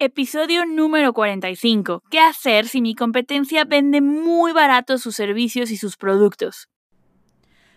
Episodio número 45. ¿Qué hacer si mi competencia vende muy barato sus servicios y sus productos?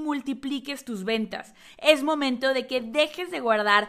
multipliques tus ventas. Es momento de que dejes de guardar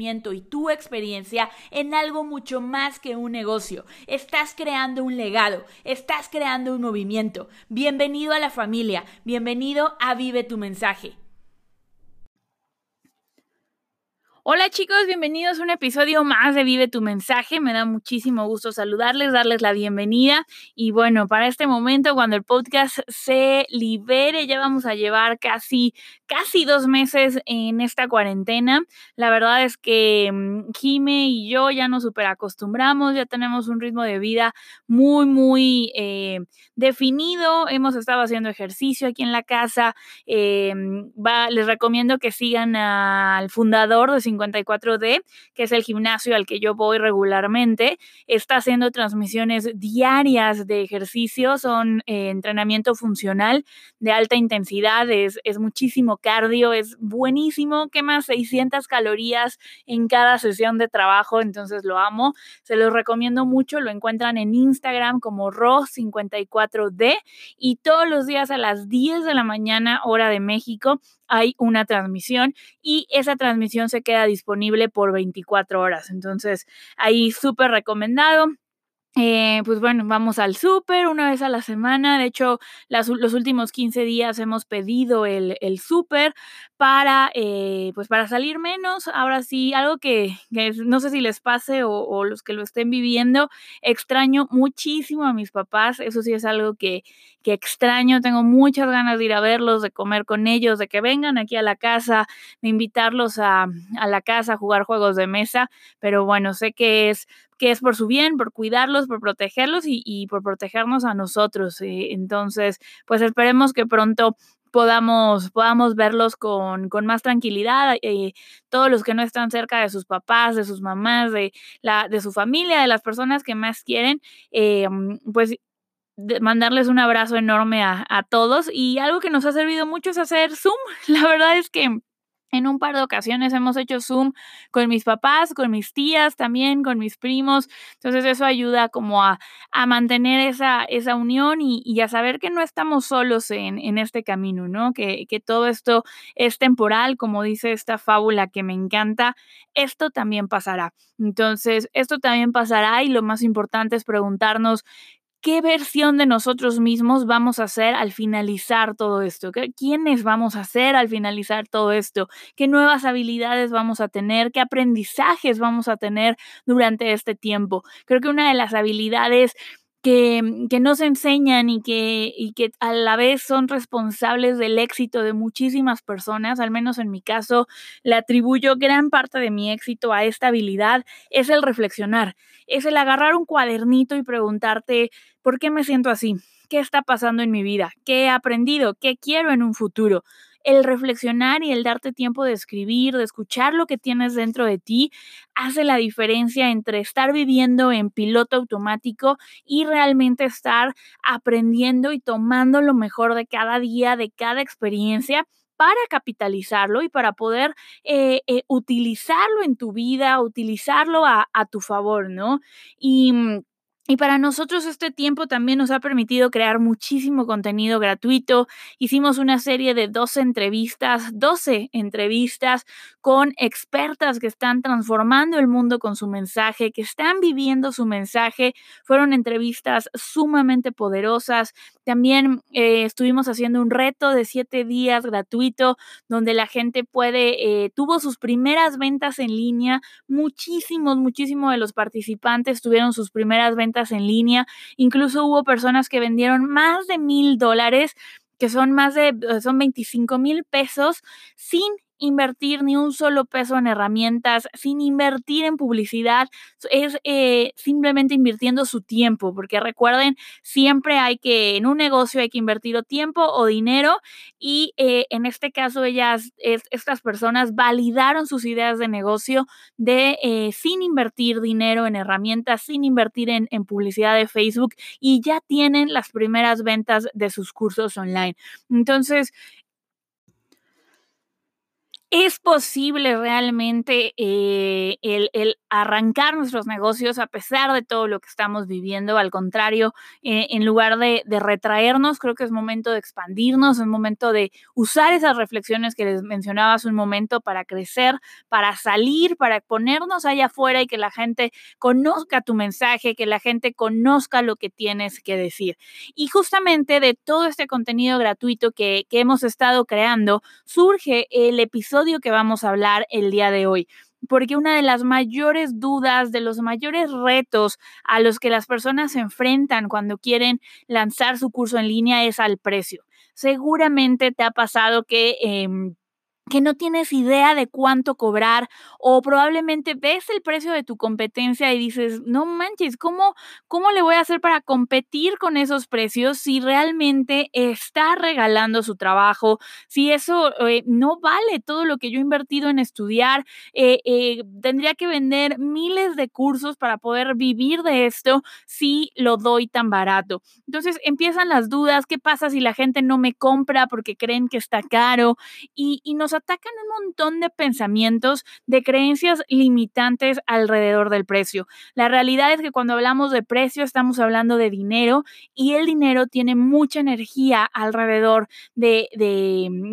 y tu experiencia en algo mucho más que un negocio. Estás creando un legado, estás creando un movimiento. Bienvenido a la familia, bienvenido a Vive tu mensaje. Hola chicos, bienvenidos a un episodio más de Vive tu mensaje. Me da muchísimo gusto saludarles, darles la bienvenida. Y bueno, para este momento, cuando el podcast se libere, ya vamos a llevar casi, casi dos meses en esta cuarentena. La verdad es que mm, Jime y yo ya nos super acostumbramos, ya tenemos un ritmo de vida muy, muy eh, definido. Hemos estado haciendo ejercicio aquí en la casa. Eh, va, les recomiendo que sigan al fundador de 54D, que es el gimnasio al que yo voy regularmente, está haciendo transmisiones diarias de ejercicio, son eh, entrenamiento funcional de alta intensidad, es, es muchísimo cardio, es buenísimo, quema 600 calorías en cada sesión de trabajo, entonces lo amo, se los recomiendo mucho, lo encuentran en Instagram como RO54D y todos los días a las 10 de la mañana, hora de México, hay una transmisión y esa transmisión se queda disponible por 24 horas. Entonces, ahí súper recomendado. Eh, pues bueno, vamos al súper una vez a la semana. De hecho, los últimos 15 días hemos pedido el, el súper para, eh, pues para salir menos. Ahora sí, algo que, no sé si les pase o, los que lo estén viviendo, extraño muchísimo a mis papás. Eso sí es algo que, que extraño. Tengo muchas ganas de ir a verlos, de comer con ellos, de que vengan aquí a la casa, de invitarlos a, a la casa a jugar juegos de mesa. Pero bueno, sé que es que es por su bien, por cuidarlos, por protegerlos y, por protegernos a nosotros. Eh, entonces, pues esperemos que pronto podamos, podamos verlos con, más tranquilidad. Eh, todos los que no están cerca de sus papás, de sus mamás, de, la, de su familia, de las personas que más quieren, eh, pues mandarles un abrazo enorme a, a todos. Y algo que nos ha servido mucho es hacer Zoom. La verdad es que en un par de ocasiones hemos hecho Zoom con mis papás, con mis tías también, con mis primos. Entonces eso ayuda como a, mantener esa, esa unión y, y, a saber que no estamos solos en, en este camino, ¿no? Que, que, todo esto es temporal, como dice esta fábula que me encanta, esto también pasará. Entonces, esto también pasará y lo más importante es preguntarnos qué versión de nosotros mismos vamos a hacer al finalizar todo esto, quiénes vamos a ser al finalizar todo esto, qué nuevas habilidades vamos a tener, qué aprendizajes vamos a tener durante este tiempo. Creo que una de las habilidades que, que, no se enseñan y que, y que a la vez son responsables del éxito de muchísimas personas, al menos en mi caso, le atribuyo gran parte de mi éxito a esta habilidad, es el reflexionar, es el agarrar un cuadernito y preguntarte, ¿por qué me siento así? ¿Qué está pasando en mi vida? ¿Qué he aprendido? ¿Qué quiero en un futuro? El reflexionar y el darte tiempo de escribir, de escuchar lo que tienes dentro de ti, hace la diferencia entre estar viviendo en piloto automático y realmente estar aprendiendo y tomando lo mejor de cada día, de cada experiencia para capitalizarlo y para poder eh, eh, utilizarlo en tu vida, utilizarlo a, a tu favor, ¿no? Y mm, Y para nosotros este tiempo también nos ha permitido crear muchísimo contenido gratuito. Hicimos una serie de 12 entrevistas, 12 entrevistas con expertas que están transformando el mundo con su mensaje, que están viviendo su mensaje. Fueron entrevistas sumamente poderosas. También eh, estuvimos haciendo un reto de 7 días gratuito donde la gente puede, eh, tuvo sus primeras ventas en línea. Muchísimos, muchísimos de los participantes tuvieron sus primeras ventas en línea. Incluso hubo personas que vendieron más de mil dólares, que son más de, son 25 mil pesos sin invertir ni un solo peso en herramientas, sin invertir en publicidad, es eh, simplemente invirtiendo su tiempo, porque recuerden, siempre hay que, en un negocio hay que invertir o tiempo o dinero y eh, en este caso ellas, estas personas validaron sus ideas de negocio de eh, sin invertir dinero en herramientas, sin invertir en, en publicidad de Facebook y ya tienen las primeras ventas de sus cursos online. Entonces, ¿Es posible realmente eh, el, arrancar nuestros negocios a pesar de todo lo que estamos viviendo? Al contrario, eh, en lugar de, retraernos, creo que es momento de expandirnos, es momento de usar esas reflexiones que les mencionaba hace un momento para crecer, para salir, para ponernos allá afuera y que la gente conozca tu mensaje, que la gente conozca lo que tienes que decir. Y justamente de todo este contenido gratuito que, que hemos estado creando, surge el episodio que vamos a hablar el día de hoy porque una de las mayores dudas, de los mayores retos a los que las personas se enfrentan cuando quieren lanzar su curso en línea es al precio. Seguramente te ha pasado que... Em, que no tienes idea de cuánto cobrar o probablemente ves el precio de tu competencia y dices, no manches, ¿cómo, cómo le voy a hacer para competir con esos precios si realmente está regalando su trabajo, si eso eh, no vale todo lo que yo he invertido en estudiar, eh, eh, tendría que vender miles de cursos para poder vivir de esto si lo doy tan barato. Entonces empiezan las dudas, ¿qué pasa si la gente no me compra porque creen que está caro? Y, y nos atacan un montón de pensamientos, de creencias limitantes alrededor del precio. La realidad es que cuando hablamos de precio estamos hablando de dinero y el dinero tiene mucha energía alrededor de,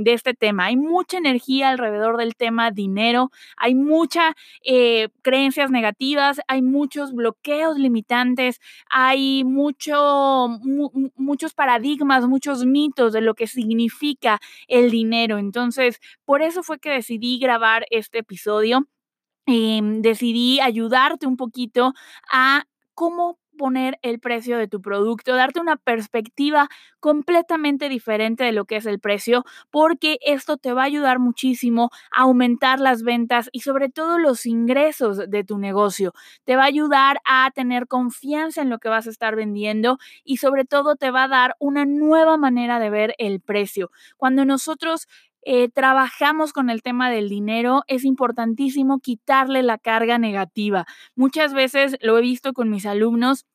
este tema. Hay mucha energía alrededor del tema dinero, hay muchas eh, creencias negativas, hay muchos bloqueos limitantes, hay mucho, muchos paradigmas, muchos mitos de lo que significa el dinero. Entonces, por eso fue que decidí grabar este episodio. Em, decidí ayudarte un poquito a cómo poner el precio de tu producto, darte una perspectiva completamente diferente de lo que es el precio, porque esto te va a ayudar muchísimo a aumentar las ventas y sobre todo los ingresos de tu negocio. Te va a ayudar a tener confianza en lo que vas a estar vendiendo y sobre todo te va a dar una nueva manera de ver el precio. Cuando nosotros eh, trabajamos con el tema del dinero, es importantísimo quitarle la carga negativa. Muchas veces lo he visto con mis alumnos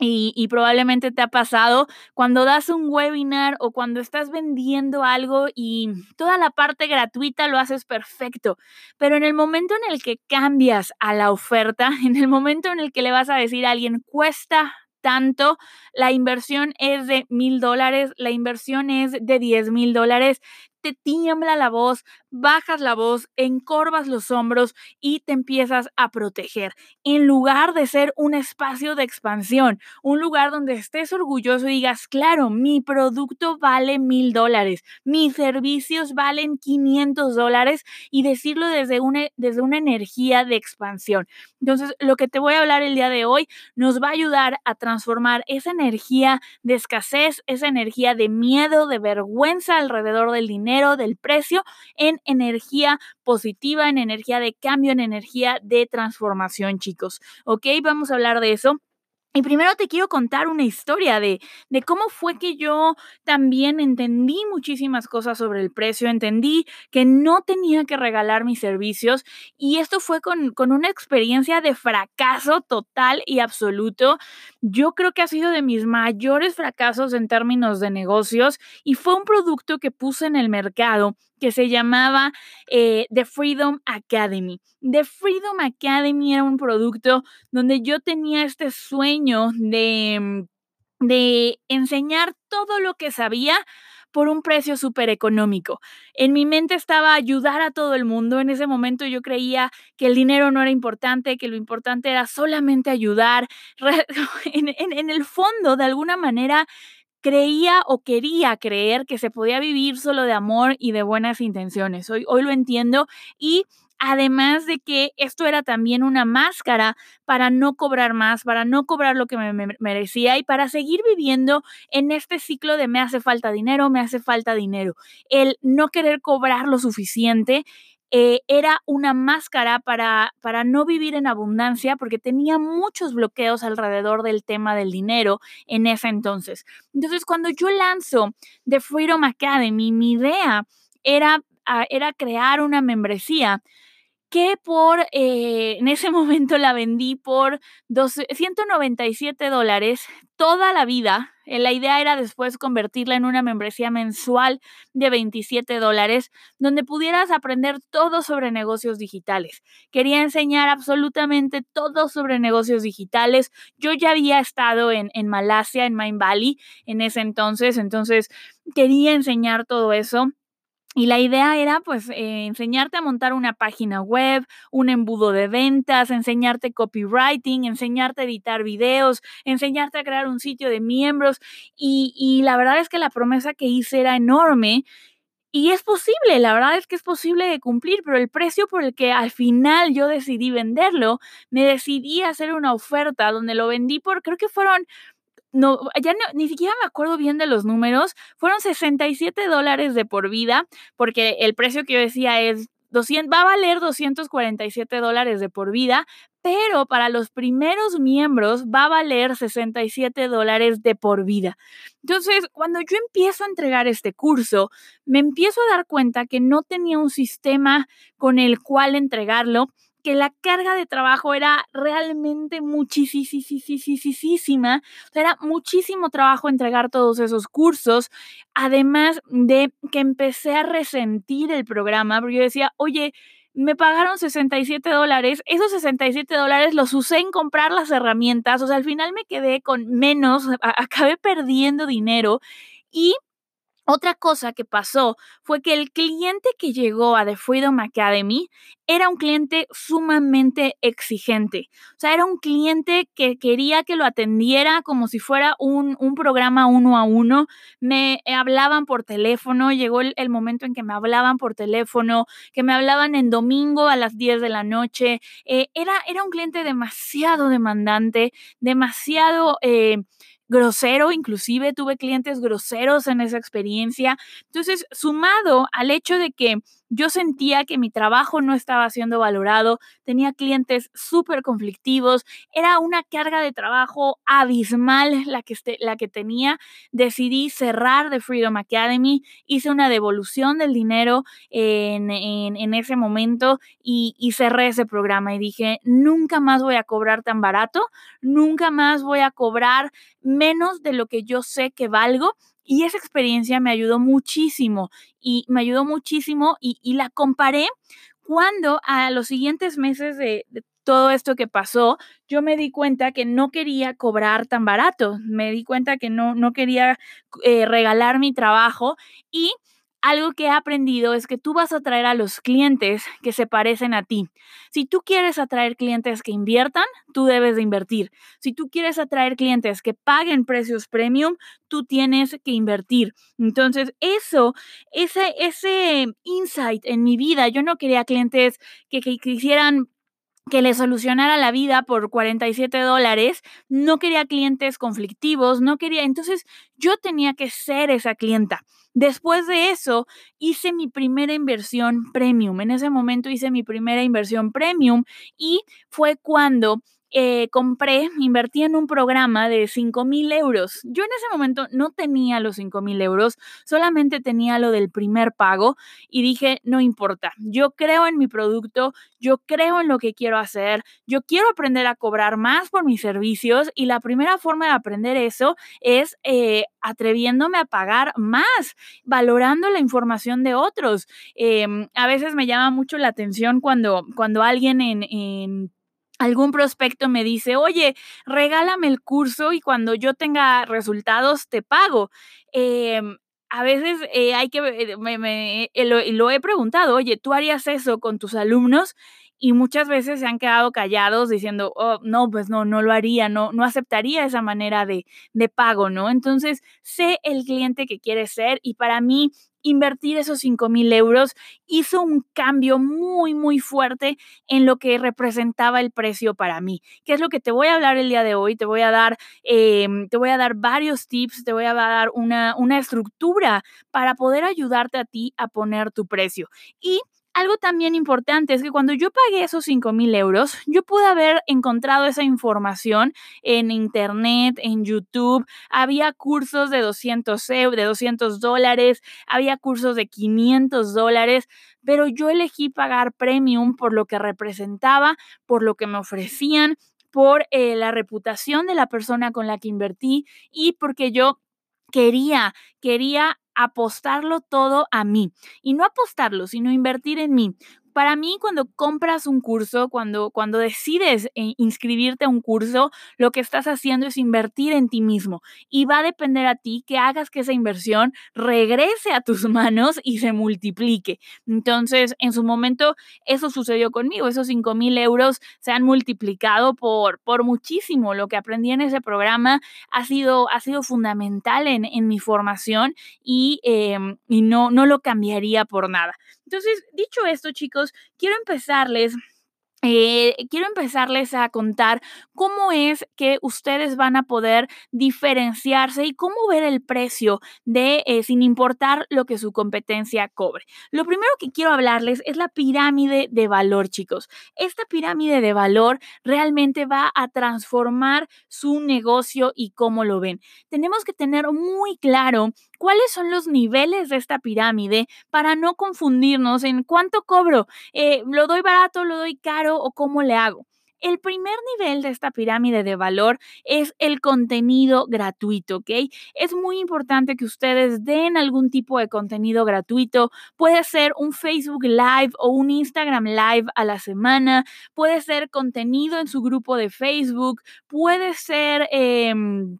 y, y, probablemente te ha pasado cuando das un webinar o cuando estás vendiendo algo y toda la parte gratuita lo haces perfecto, pero en el momento en el que cambias a la oferta, en el momento en el que le vas a decir a alguien cuesta tanto, la inversión es de mil dólares, la inversión es de diez mil dólares, tiembla la voz, bajas la voz, encorvas los hombros y te empiezas a proteger. En lugar de ser un espacio de expansión, un lugar donde estés orgulloso y digas, claro, mi producto vale mil dólares, mis servicios valen 500 dólares y decirlo desde una, desde una energía de expansión. Entonces, lo que te voy a hablar el día de hoy nos va a ayudar a transformar esa energía de escasez, esa energía de miedo, de vergüenza alrededor del dinero del precio, en energía positiva, en energía de cambio, en energía de transformación, chicos. ¿Ok? Vamos a hablar de eso. Y primero te quiero contar una historia de, de, cómo fue que yo también entendí muchísimas cosas sobre el precio, entendí que no tenía que regalar mis servicios y esto fue con, con una experiencia de fracaso total y absoluto. Yo creo que ha sido de mis mayores fracasos en términos de negocios y fue un producto que puse en el mercado que se llamaba eh, The Freedom Academy. The Freedom Academy era un producto donde yo tenía este sueño de, mm, de enseñar todo lo que sabía por un precio súper económico. En mi mente estaba ayudar a todo el mundo. En ese momento yo creía que el dinero no era importante, que lo importante era solamente ayudar. En, en el fondo, de alguna manera, creía o quería creer que se podía vivir solo de amor y de buenas intenciones. Hoy, hoy lo entiendo y además de que esto era también una máscara para no cobrar más, para no cobrar lo que me, merecía y para seguir viviendo en este ciclo de me hace falta dinero, me hace falta dinero. El no querer cobrar lo suficiente eh, era una máscara para, para no vivir en abundancia porque tenía muchos bloqueos alrededor del tema del dinero en ese entonces. Entonces, cuando yo lanzo The Freedom Academy, mi idea era, ah, era crear una membresía que por, eh, en ese momento la vendí por 197 dólares toda la vida. Eh, la idea era después convertirla en una membresía mensual de 27 dólares, donde pudieras aprender todo sobre negocios digitales. Quería enseñar absolutamente todo sobre negocios digitales. Yo ya había estado en, en Malasia, en Main Valley, en ese entonces, entonces quería enseñar todo eso. Y la idea era pues eh, enseñarte a montar una página web, un embudo de ventas, enseñarte copywriting, enseñarte a editar videos, enseñarte a crear un sitio de miembros. Y, y la verdad es que la promesa que hice era enorme. Y es posible, la verdad es que es posible de cumplir, pero el precio por el que al final yo decidí venderlo, me decidí hacer una oferta donde lo vendí por, creo que fueron no, ya ni siquiera me acuerdo bien de los números, fueron 67 dólares de por vida, porque el precio que yo decía es 200, va a valer 247 dólares de por vida, pero para los primeros miembros va a valer 67 dólares de por vida. Entonces, cuando yo empiezo a entregar este curso, me empiezo a dar cuenta que no tenía un sistema con el cual entregarlo que la carga de trabajo era realmente muchísima, era muchísimo trabajo entregar todos esos cursos, además de que empecé a resentir el programa, porque yo decía, oye, me pagaron 67 dólares, esos 67 dólares los usé en comprar las herramientas, o sea, al final me quedé con menos, acabé perdiendo dinero y otra cosa que pasó fue que el cliente que llegó a The Freedom Academy era un cliente sumamente exigente. O sea, era un cliente que quería que lo atendiera como si fuera un, programa uno a uno. Me hablaban por teléfono, llegó el, momento en que me hablaban por teléfono, que me hablaban en domingo a las 10 de la noche. Eh, era, era un cliente demasiado demandante, demasiado... Eh, grosero, inclusive tuve clientes groseros en esa experiencia. Entonces, sumado al hecho de que yo sentía que mi trabajo no estaba siendo valorado, tenía clientes súper conflictivos, era una carga de trabajo abismal la que, este, tenía. Decidí cerrar The Freedom Academy, hice una devolución del dinero en, ese momento y cerré ese programa y dije, nunca más voy a cobrar tan barato, nunca más voy a cobrar menos de lo que yo sé que valgo y esa experiencia me ayudó muchísimo y me ayudó muchísimo y, la comparé cuando a los siguientes meses de, todo esto que pasó, yo me di cuenta que no quería cobrar tan barato, me di cuenta que no, no quería eh, regalar mi trabajo y algo que he aprendido es que tú vas a atraer a los clientes que se parecen a ti. Si tú quieres atraer clientes que inviertan, tú debes de invertir. Si tú quieres atraer clientes que paguen precios premium, tú tienes que invertir. Entonces, eso, ese, ese insight en mi vida, yo no quería clientes que, que quisieran que le solucionara la vida por 47 dólares, no quería clientes conflictivos, no quería, entonces yo tenía que ser esa clienta. Después de eso, hice mi primera inversión premium. En ese momento hice mi primera inversión premium y fue cuando eh, compré, invertí en un programa de 5 mil euros. Yo en ese momento no tenía los 5 mil euros, solamente tenía lo del primer pago y dije, no importa, yo creo en mi producto, yo creo en lo que quiero hacer, yo quiero aprender a cobrar más por mis servicios y la primera forma de aprender eso es eh, atreviéndome a pagar más, valorando la información de otros. Em, a veces me llama mucho la atención cuando, cuando alguien en algún prospecto me dice, oye, regálame el curso y cuando yo tenga resultados te pago. Em, a veces eh, hay que, eh, me, eh, lo, he preguntado, oye, ¿tú harías eso con tus alumnos? Y muchas veces se han quedado callados diciendo, oh, no, pues no, no lo haría, no, no aceptaría esa manera de, de pago, ¿no? Entonces, sé el cliente que quieres ser y para mí invertir esos 5 mil euros hizo un cambio muy, muy fuerte en lo que representaba el precio para mí. ¿Qué es lo que te voy a hablar el día de hoy? Te voy a dar, em, te voy a dar varios tips, te voy a dar una, una estructura para poder ayudarte a ti a poner tu precio. Y algo también importante es que cuando yo pagué esos 5 mil euros, yo pude haber encontrado esa información en internet, en YouTube. Había cursos de 200, de 200 dólares, había cursos de 500 dólares, pero yo elegí pagar premium por lo que representaba, por lo que me ofrecían, por eh, la reputación de la persona con la que invertí y porque yo quería, quería apostarlo todo a mí. Y no apostarlo, sino invertir en mí para mí cuando compras un curso, cuando, cuando decides eh, inscribirte a un curso, lo que estás haciendo es invertir en ti mismo y va a depender a ti que hagas que esa inversión regrese a tus manos y se multiplique. Entonces, en su momento, eso sucedió conmigo. Esos 5 mil euros se han multiplicado por, por muchísimo. Lo que aprendí en ese programa ha sido, ha sido fundamental en, en mi formación y, em, y no, no lo cambiaría por nada. Entonces, dicho esto, chicos, quiero empezarles eh, quiero empezarles a contar cómo es que ustedes van a poder diferenciarse y cómo ver el precio de eh, sin importar lo que su competencia cobre. Lo primero que quiero hablarles es la pirámide de valor, chicos. Esta pirámide de valor realmente va a transformar su negocio y cómo lo ven. Tenemos que tener muy claro cuáles son los niveles de esta pirámide para no confundirnos en cuánto cobro, eh, lo doy barato, lo doy caro o cómo le hago. El primer nivel de esta pirámide de valor es el contenido gratuito, ¿ok? Es muy importante que ustedes den algún tipo de contenido gratuito. Puede ser un Facebook Live o un Instagram Live a la semana. Puede ser contenido en su grupo de Facebook. Puede ser... Em,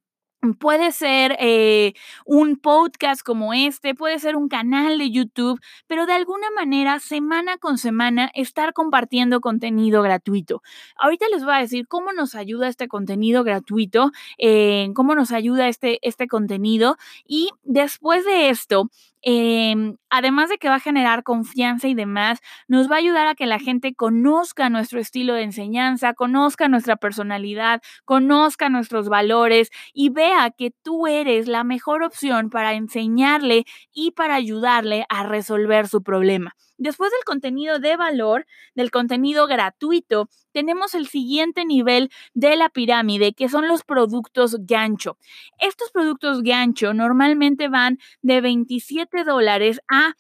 Puede ser eh, un podcast como este, puede ser un canal de YouTube, pero de alguna manera, semana con semana, estar compartiendo contenido gratuito. Ahorita les voy a decir cómo nos ayuda este contenido gratuito, eh, cómo nos ayuda este, este contenido. Y después de esto, Em, además de que va a generar confianza y demás, nos va a ayudar a que la gente conozca nuestro estilo de enseñanza, conozca nuestra personalidad, conozca nuestros valores y vea que tú eres la mejor opción para enseñarle y para ayudarle a resolver su problema. Después del contenido de valor, del contenido gratuito, tenemos el siguiente nivel de la pirámide, que son los productos gancho. Estos productos gancho normalmente van de 27 dólares a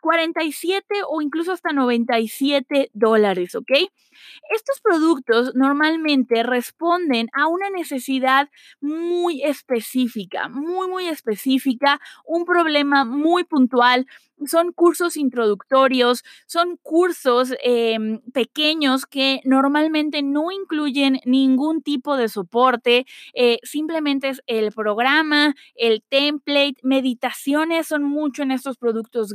47 o incluso hasta 97 dólares, ¿ok? Estos productos normalmente responden a una necesidad muy específica, muy, muy específica, un problema muy puntual. Son cursos introductorios, son cursos em, pequeños que normalmente no incluyen ningún tipo de soporte, eh, simplemente es el programa, el template, meditaciones son mucho en estos productos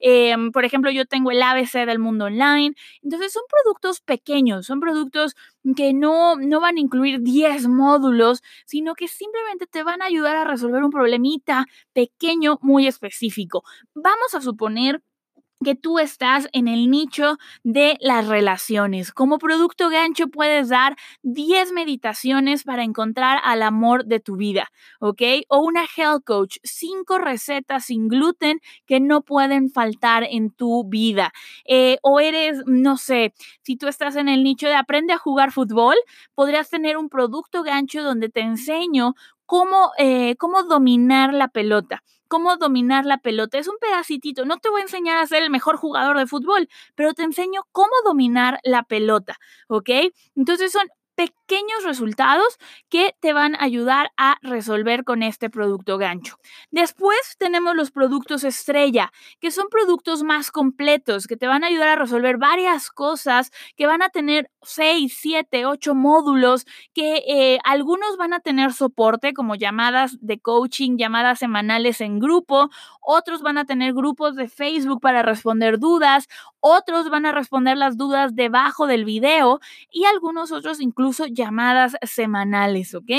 Em, por ejemplo, yo tengo el ABC del mundo online. Entonces son productos pequeños, son productos que no, no van a incluir 10 módulos, sino que simplemente te van a ayudar a resolver un problemita pequeño muy específico. Vamos a suponer que tú estás en el nicho de las relaciones. Como producto gancho puedes dar 10 meditaciones para encontrar al amor de tu vida, ¿ok? O una health coach, 5 recetas sin gluten que no pueden faltar en tu vida. Eh, o eres, no sé, si tú estás en el nicho de aprende a jugar fútbol, podrías tener un producto gancho donde te enseño cómo, eh, cómo dominar la pelota cómo dominar la pelota. Es un pedacitito. No te voy a enseñar a ser el mejor jugador de fútbol, pero te enseño cómo dominar la pelota, ¿ok? Entonces son pequeños resultados que te van a ayudar a resolver con este producto gancho. Después tenemos los productos estrella, que son productos más completos, que te van a ayudar a resolver varias cosas, que van a tener 6, 7, 8 módulos, que eh, algunos van a tener soporte como llamadas de coaching, llamadas semanales en grupo, otros van a tener grupos de Facebook para responder dudas, otros van a responder las dudas debajo del video y algunos otros incluso llamadas semanales, ¿ok?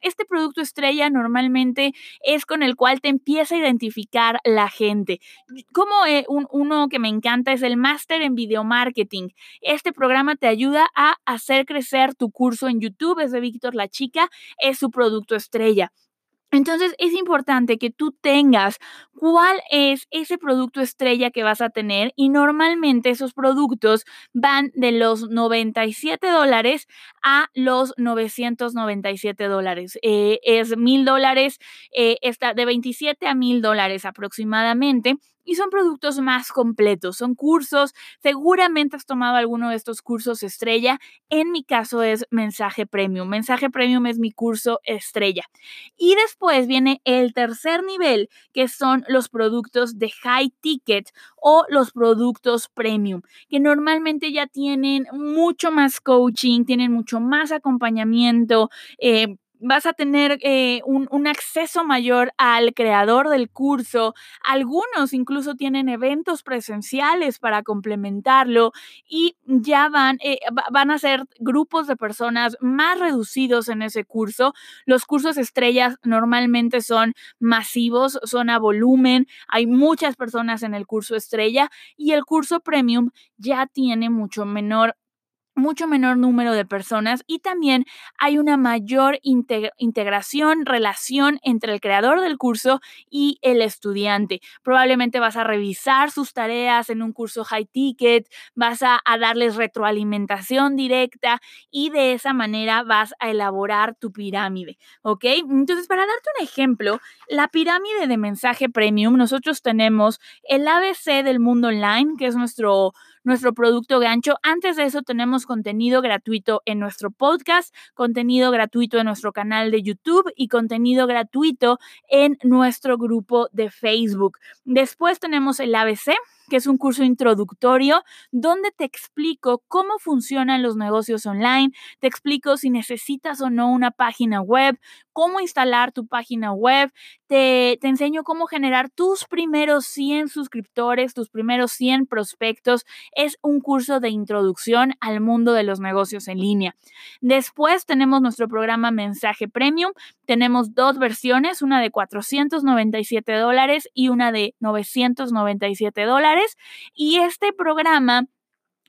Este producto estrella normalmente es con el cual te empieza a identificar la gente. Como eh, uno que me encanta es el máster en video marketing. Este programa te ayuda a hacer crecer tu curso en YouTube. Es de Víctor La Chica, es su producto estrella. Entonces es importante que tú tengas cuál es ese producto estrella que vas a tener y normalmente esos productos van de los 97 dólares a los 997 dólares. Eh, es mil dólares, eh, está de 27 a mil dólares aproximadamente y son productos más completos, son cursos, seguramente has tomado alguno de estos cursos estrella, en mi caso es mensaje premium, mensaje premium es mi curso estrella. Y después viene el tercer nivel, que son los productos de high ticket o los productos premium, que normalmente ya tienen mucho más coaching, tienen mucho más acompañamiento. Eh, vas a tener eh, un, acceso mayor al creador del curso. Algunos incluso tienen eventos presenciales para complementarlo y ya van, eh, van a ser grupos de personas más reducidos en ese curso. Los cursos estrellas normalmente son masivos, son a volumen. Hay muchas personas en el curso estrella y el curso premium ya tiene mucho menor mucho menor número de personas y también hay una mayor integración, relación entre el creador del curso y el estudiante. Probablemente vas a revisar sus tareas en un curso high ticket, vas a, darles retroalimentación directa y de esa manera vas a elaborar tu pirámide, ¿ok? Entonces, para darte un ejemplo, la pirámide de mensaje premium, nosotros tenemos el ABC del mundo online, que es nuestro nuestro producto gancho. Antes de eso tenemos contenido gratuito en nuestro podcast, contenido gratuito en nuestro canal de YouTube y contenido gratuito en nuestro grupo de Facebook. Después tenemos el ABC que es un curso introductorio donde te explico cómo funcionan los negocios online, te explico si necesitas o no una página web, cómo instalar tu página web, te, te enseño cómo generar tus primeros 100 suscriptores, tus primeros 100 prospectos. Es un curso de introducción al mundo de los negocios en línea. Después tenemos nuestro programa Mensaje Premium. Tenemos dos versiones, una de 497 dólares y una de 997 dólares. Y este programa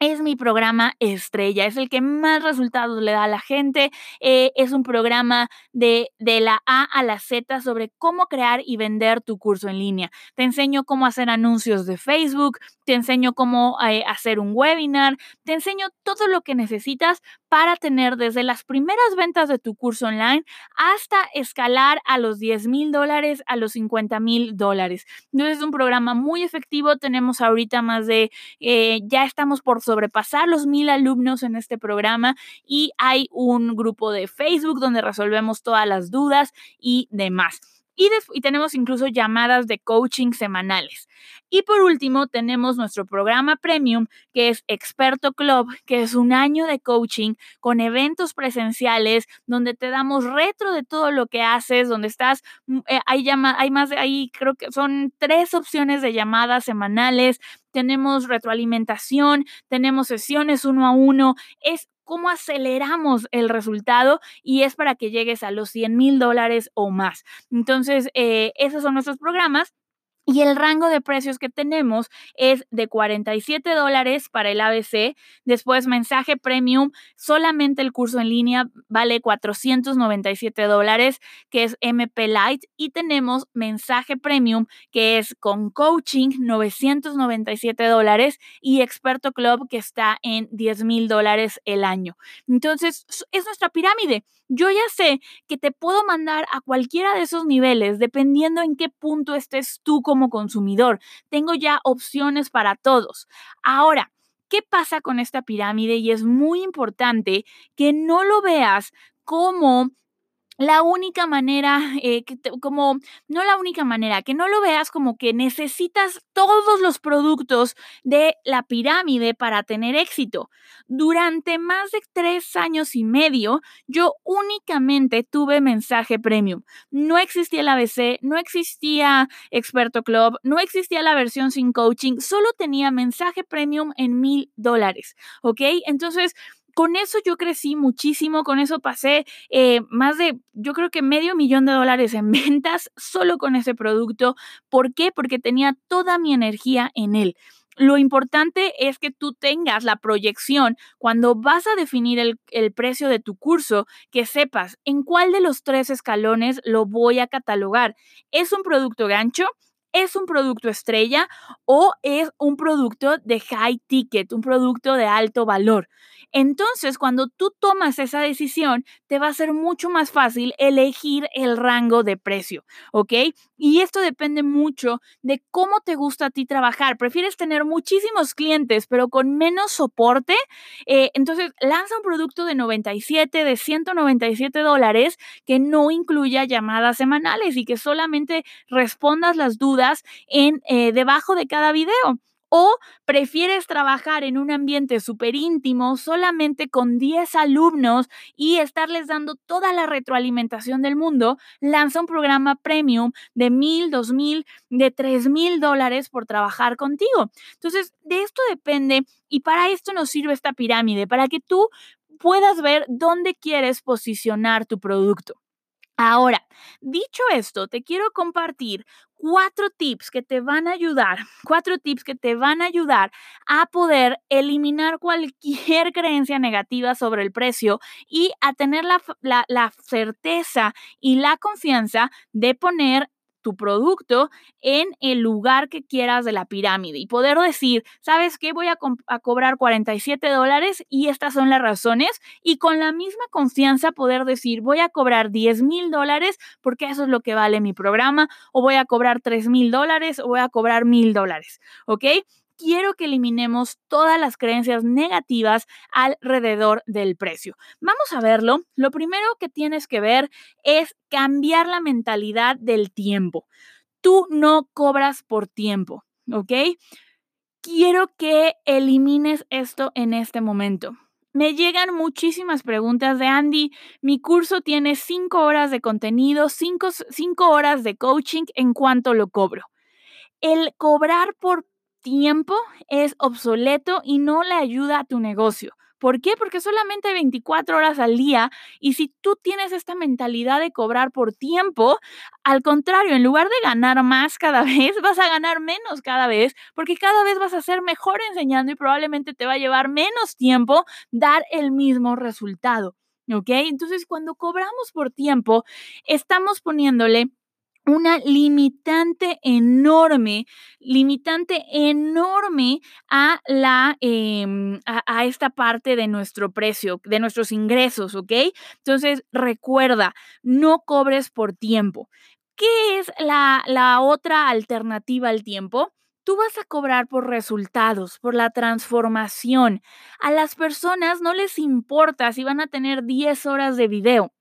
es mi programa estrella, es el que más resultados le da a la gente. Eh, es un programa de, de, la A a la Z sobre cómo crear y vender tu curso en línea. Te enseño cómo hacer anuncios de Facebook, te enseño cómo eh, hacer un webinar, te enseño todo lo que necesitas para tener desde las primeras ventas de tu curso online hasta escalar a los 10 mil dólares, a los 50 mil dólares. Entonces es un programa muy efectivo. Tenemos ahorita más de, eh, ya estamos por sobrepasar los mil alumnos en este programa y hay un grupo de Facebook donde resolvemos todas las dudas y demás. Y, tenemos incluso llamadas de coaching semanales. Y por último, tenemos nuestro programa premium, que es Experto Club, que es un año de coaching con eventos presenciales, donde te damos retro de todo lo que haces, donde estás, mm, eh, hay, llama, hay más ahí, creo que son tres opciones de llamadas semanales, tenemos retroalimentación, tenemos sesiones uno a uno, es cómo aceleramos el resultado y es para que llegues a los 100 mil dólares o más. Entonces, eh, esos son nuestros programas. Y el rango de precios que tenemos es de 47 dólares para el ABC. Después, mensaje premium, solamente el curso en línea vale 497 dólares, que es MP Lite. Y tenemos mensaje premium, que es con coaching, 997 dólares. Y experto club, que está en 10 mil dólares el año. Entonces, es nuestra pirámide. Yo ya sé que te puedo mandar a cualquiera de esos niveles, dependiendo en qué punto estés tú como consumidor. Tengo ya opciones para todos. Ahora, ¿qué pasa con esta pirámide? Y es muy importante que no lo veas como la única manera, eh, como, no la única manera, que no lo veas como que necesitas todos los productos de la pirámide para tener éxito. Durante más de tres años y medio, yo únicamente tuve mensaje premium. No existía el ABC, no existía Experto Club, no existía la versión sin coaching, solo tenía mensaje premium en mil dólares, ¿ok? Entonces, con eso yo crecí muchísimo, con eso pasé eh, más de, yo creo que medio millón de dólares en ventas solo con ese producto. ¿Por qué? Porque tenía toda mi energía en él. Lo importante es que tú tengas la proyección cuando vas a definir el, el, precio de tu curso, que sepas en cuál de los tres escalones lo voy a catalogar. ¿Es un producto gancho? ¿Es un producto estrella o es un producto de high ticket, un producto de alto valor? Entonces, cuando tú tomas esa decisión, te va a ser mucho más fácil elegir el rango de precio, ¿ok? Y esto depende mucho de cómo te gusta a ti trabajar. ¿Prefieres tener muchísimos clientes, pero con menos soporte? Eh, entonces, lanza un producto de 97, de 197 dólares que no incluya llamadas semanales y que solamente respondas las dudas en, eh, debajo de cada video. ¿O prefieres trabajar en un ambiente súper íntimo solamente con 10 alumnos y estarles dando toda la retroalimentación del mundo? Lanza un programa premium de mil, dos mil, de tres mil dólares por trabajar contigo. Entonces, de esto depende y para esto nos sirve esta pirámide, para que tú puedas ver dónde quieres posicionar tu producto. Ahora, dicho esto, te quiero compartir cuatro tips que te van a ayudar, cuatro tips que te van a ayudar a poder eliminar cualquier creencia negativa sobre el precio y a tener la, la certeza y la confianza de poner tu producto en el lugar que quieras de la pirámide y poder decir, ¿sabes qué? Voy a, cobrar 47 dólares y estas son las razones y con la misma confianza poder decir, voy a cobrar 10 mil dólares porque eso es lo que vale mi programa o voy a cobrar 3 mil dólares o voy a cobrar mil dólares, ¿ok? Quiero que eliminemos todas las creencias negativas alrededor del precio. Vamos a verlo. Lo primero que tienes que ver es cambiar la mentalidad del tiempo. Tú no cobras por tiempo, ¿ok? Quiero que elimines esto en este momento. Me llegan muchísimas preguntas de Andy. Mi curso tiene cinco horas de contenido, cinco, cinco horas de coaching. ¿En cuánto lo cobro? El cobrar por tiempo es obsoleto y no le ayuda a tu negocio. ¿Por qué? Porque solamente hay 24 horas al día y si tú tienes esta mentalidad de cobrar por tiempo, al contrario, en lugar de ganar más cada vez, vas a ganar menos cada vez porque cada vez vas a ser mejor enseñando y probablemente te va a llevar menos tiempo dar el mismo resultado. ¿Ok? Entonces, cuando cobramos por tiempo, estamos poniéndole una limitante enorme, limitante enorme a la em, a, esta parte de nuestro precio, de nuestros ingresos, ¿ok? Entonces, recuerda, no cobres por tiempo. ¿Qué es la, la otra alternativa al tiempo? Tú vas a cobrar por resultados, por la transformación. A las personas no les importa si van a tener 10 horas de video.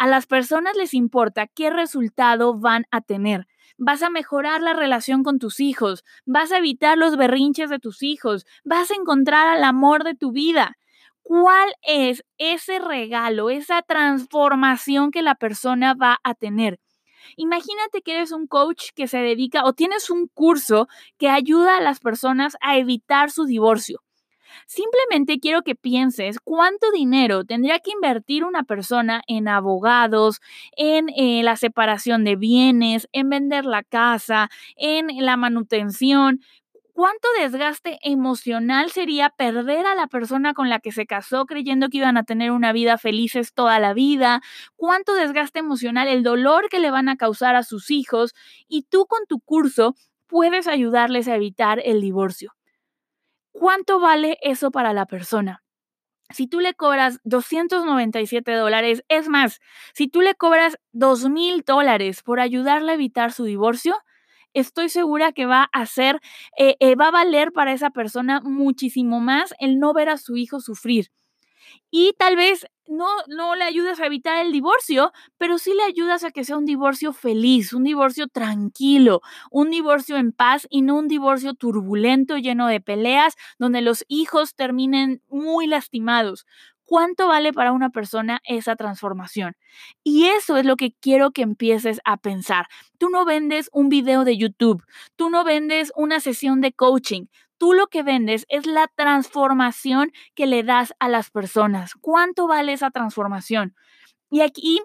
A las personas les importa qué resultado van a tener. Vas a mejorar la relación con tus hijos, vas a evitar los berrinches de tus hijos, vas a encontrar al amor de tu vida. ¿Cuál es ese regalo, esa transformación que la persona va a tener? Imagínate que eres un coach que se dedica o tienes un curso que ayuda a las personas a evitar su divorcio. Simplemente quiero que pienses cuánto dinero tendría que invertir una persona en abogados, en eh, la separación de bienes, en vender la casa, en la manutención. ¿Cuánto desgaste emocional sería perder a la persona con la que se casó creyendo que iban a tener una vida felices toda la vida? ¿Cuánto desgaste emocional, el dolor que le van a causar a sus hijos? Y tú con tu curso puedes ayudarles a evitar el divorcio. ¿Cuánto vale eso para la persona? Si tú le cobras 297 dólares, es más, si tú le cobras 2 mil dólares por ayudarle a evitar su divorcio, estoy segura que va a ser, eh, eh, va a valer para esa persona muchísimo más el no ver a su hijo sufrir. Y tal vez no, no le ayudas a evitar el divorcio, pero sí le ayudas a que sea un divorcio feliz, un divorcio tranquilo, un divorcio en paz y no un divorcio turbulento, lleno de peleas, donde los hijos terminen muy lastimados. ¿Cuánto vale para una persona esa transformación? Y eso es lo que quiero que empieces a pensar. Tú no vendes un video de YouTube, tú no vendes una sesión de coaching, tú lo que vendes es la transformación que le das a las personas. ¿Cuánto vale esa transformación? Y aquí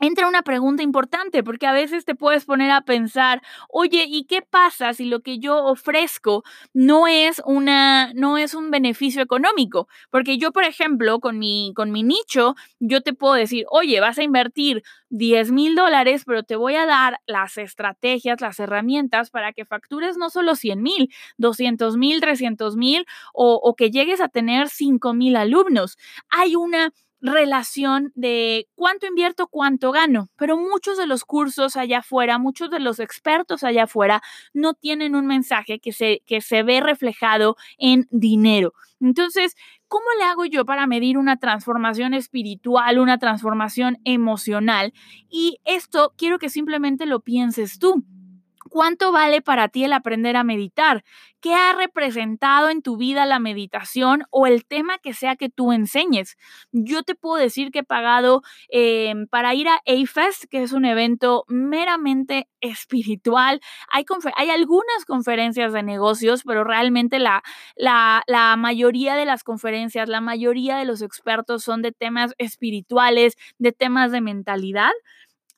entra una pregunta importante, porque a veces te puedes poner a pensar, oye, ¿y qué pasa si lo que yo ofrezco no es una, no es un beneficio económico? Porque yo, por ejemplo, con mi, con mi nicho, yo te puedo decir, oye, vas a invertir 10 mil dólares, pero te voy a dar las estrategias, las herramientas para que factures no solo 100 mil, 200 mil, 300 mil o, o que llegues a tener 5 mil alumnos. Hay una relación de cuánto invierto, cuánto gano. Pero muchos de los cursos allá afuera, muchos de los expertos allá afuera no tienen un mensaje que se, que se ve reflejado en dinero. Entonces, ¿cómo le hago yo para medir una transformación espiritual, una transformación emocional? Y esto quiero que simplemente lo pienses tú. ¿Cuánto vale para ti el aprender a meditar? ¿Qué ha representado en tu vida la meditación o el tema que sea que tú enseñes? Yo te puedo decir que he pagado em, para ir a AFEST, que es un evento meramente espiritual. Hay, algunas conferencias de negocios, pero realmente la mayoría de las conferencias, la mayoría de los expertos son de temas espirituales, de temas de mentalidad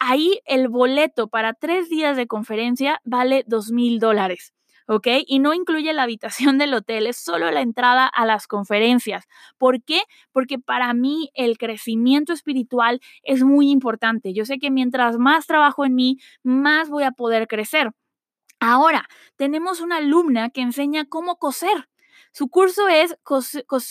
ahí el boleto para tres días de conferencia vale dos mil dólares. ¿ok? Y no incluye la habitación del hotel, es solo la entrada a las conferencias. ¿Por qué? Porque para mí el crecimiento espiritual es muy importante. Yo sé que mientras más trabajo en mí, más voy a poder crecer. Ahora, tenemos una alumna que enseña cómo coser. Su curso es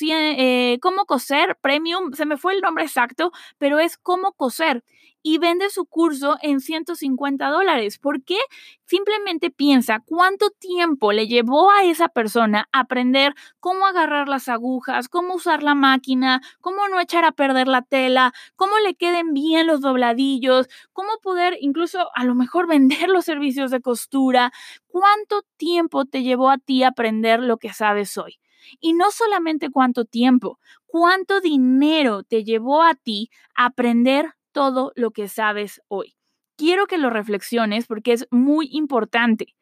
eh, cómo coser premium, se me fue el nombre exacto, pero es cómo coser y vende su curso en 150 dólares. ¿Por qué? Simplemente piensa cuánto tiempo le llevó a esa persona aprender cómo agarrar las agujas, cómo usar la máquina, cómo no echar a perder la tela, cómo le queden bien los dobladillos, cómo poder incluso a lo mejor vender los servicios de costura. ¿Cuánto tiempo te llevó a ti aprender lo que sabes hoy? Y no solamente cuánto tiempo, cuánto dinero te llevó a ti aprender todo lo que sabes hoy. Quiero que lo reflexiones porque es muy importante.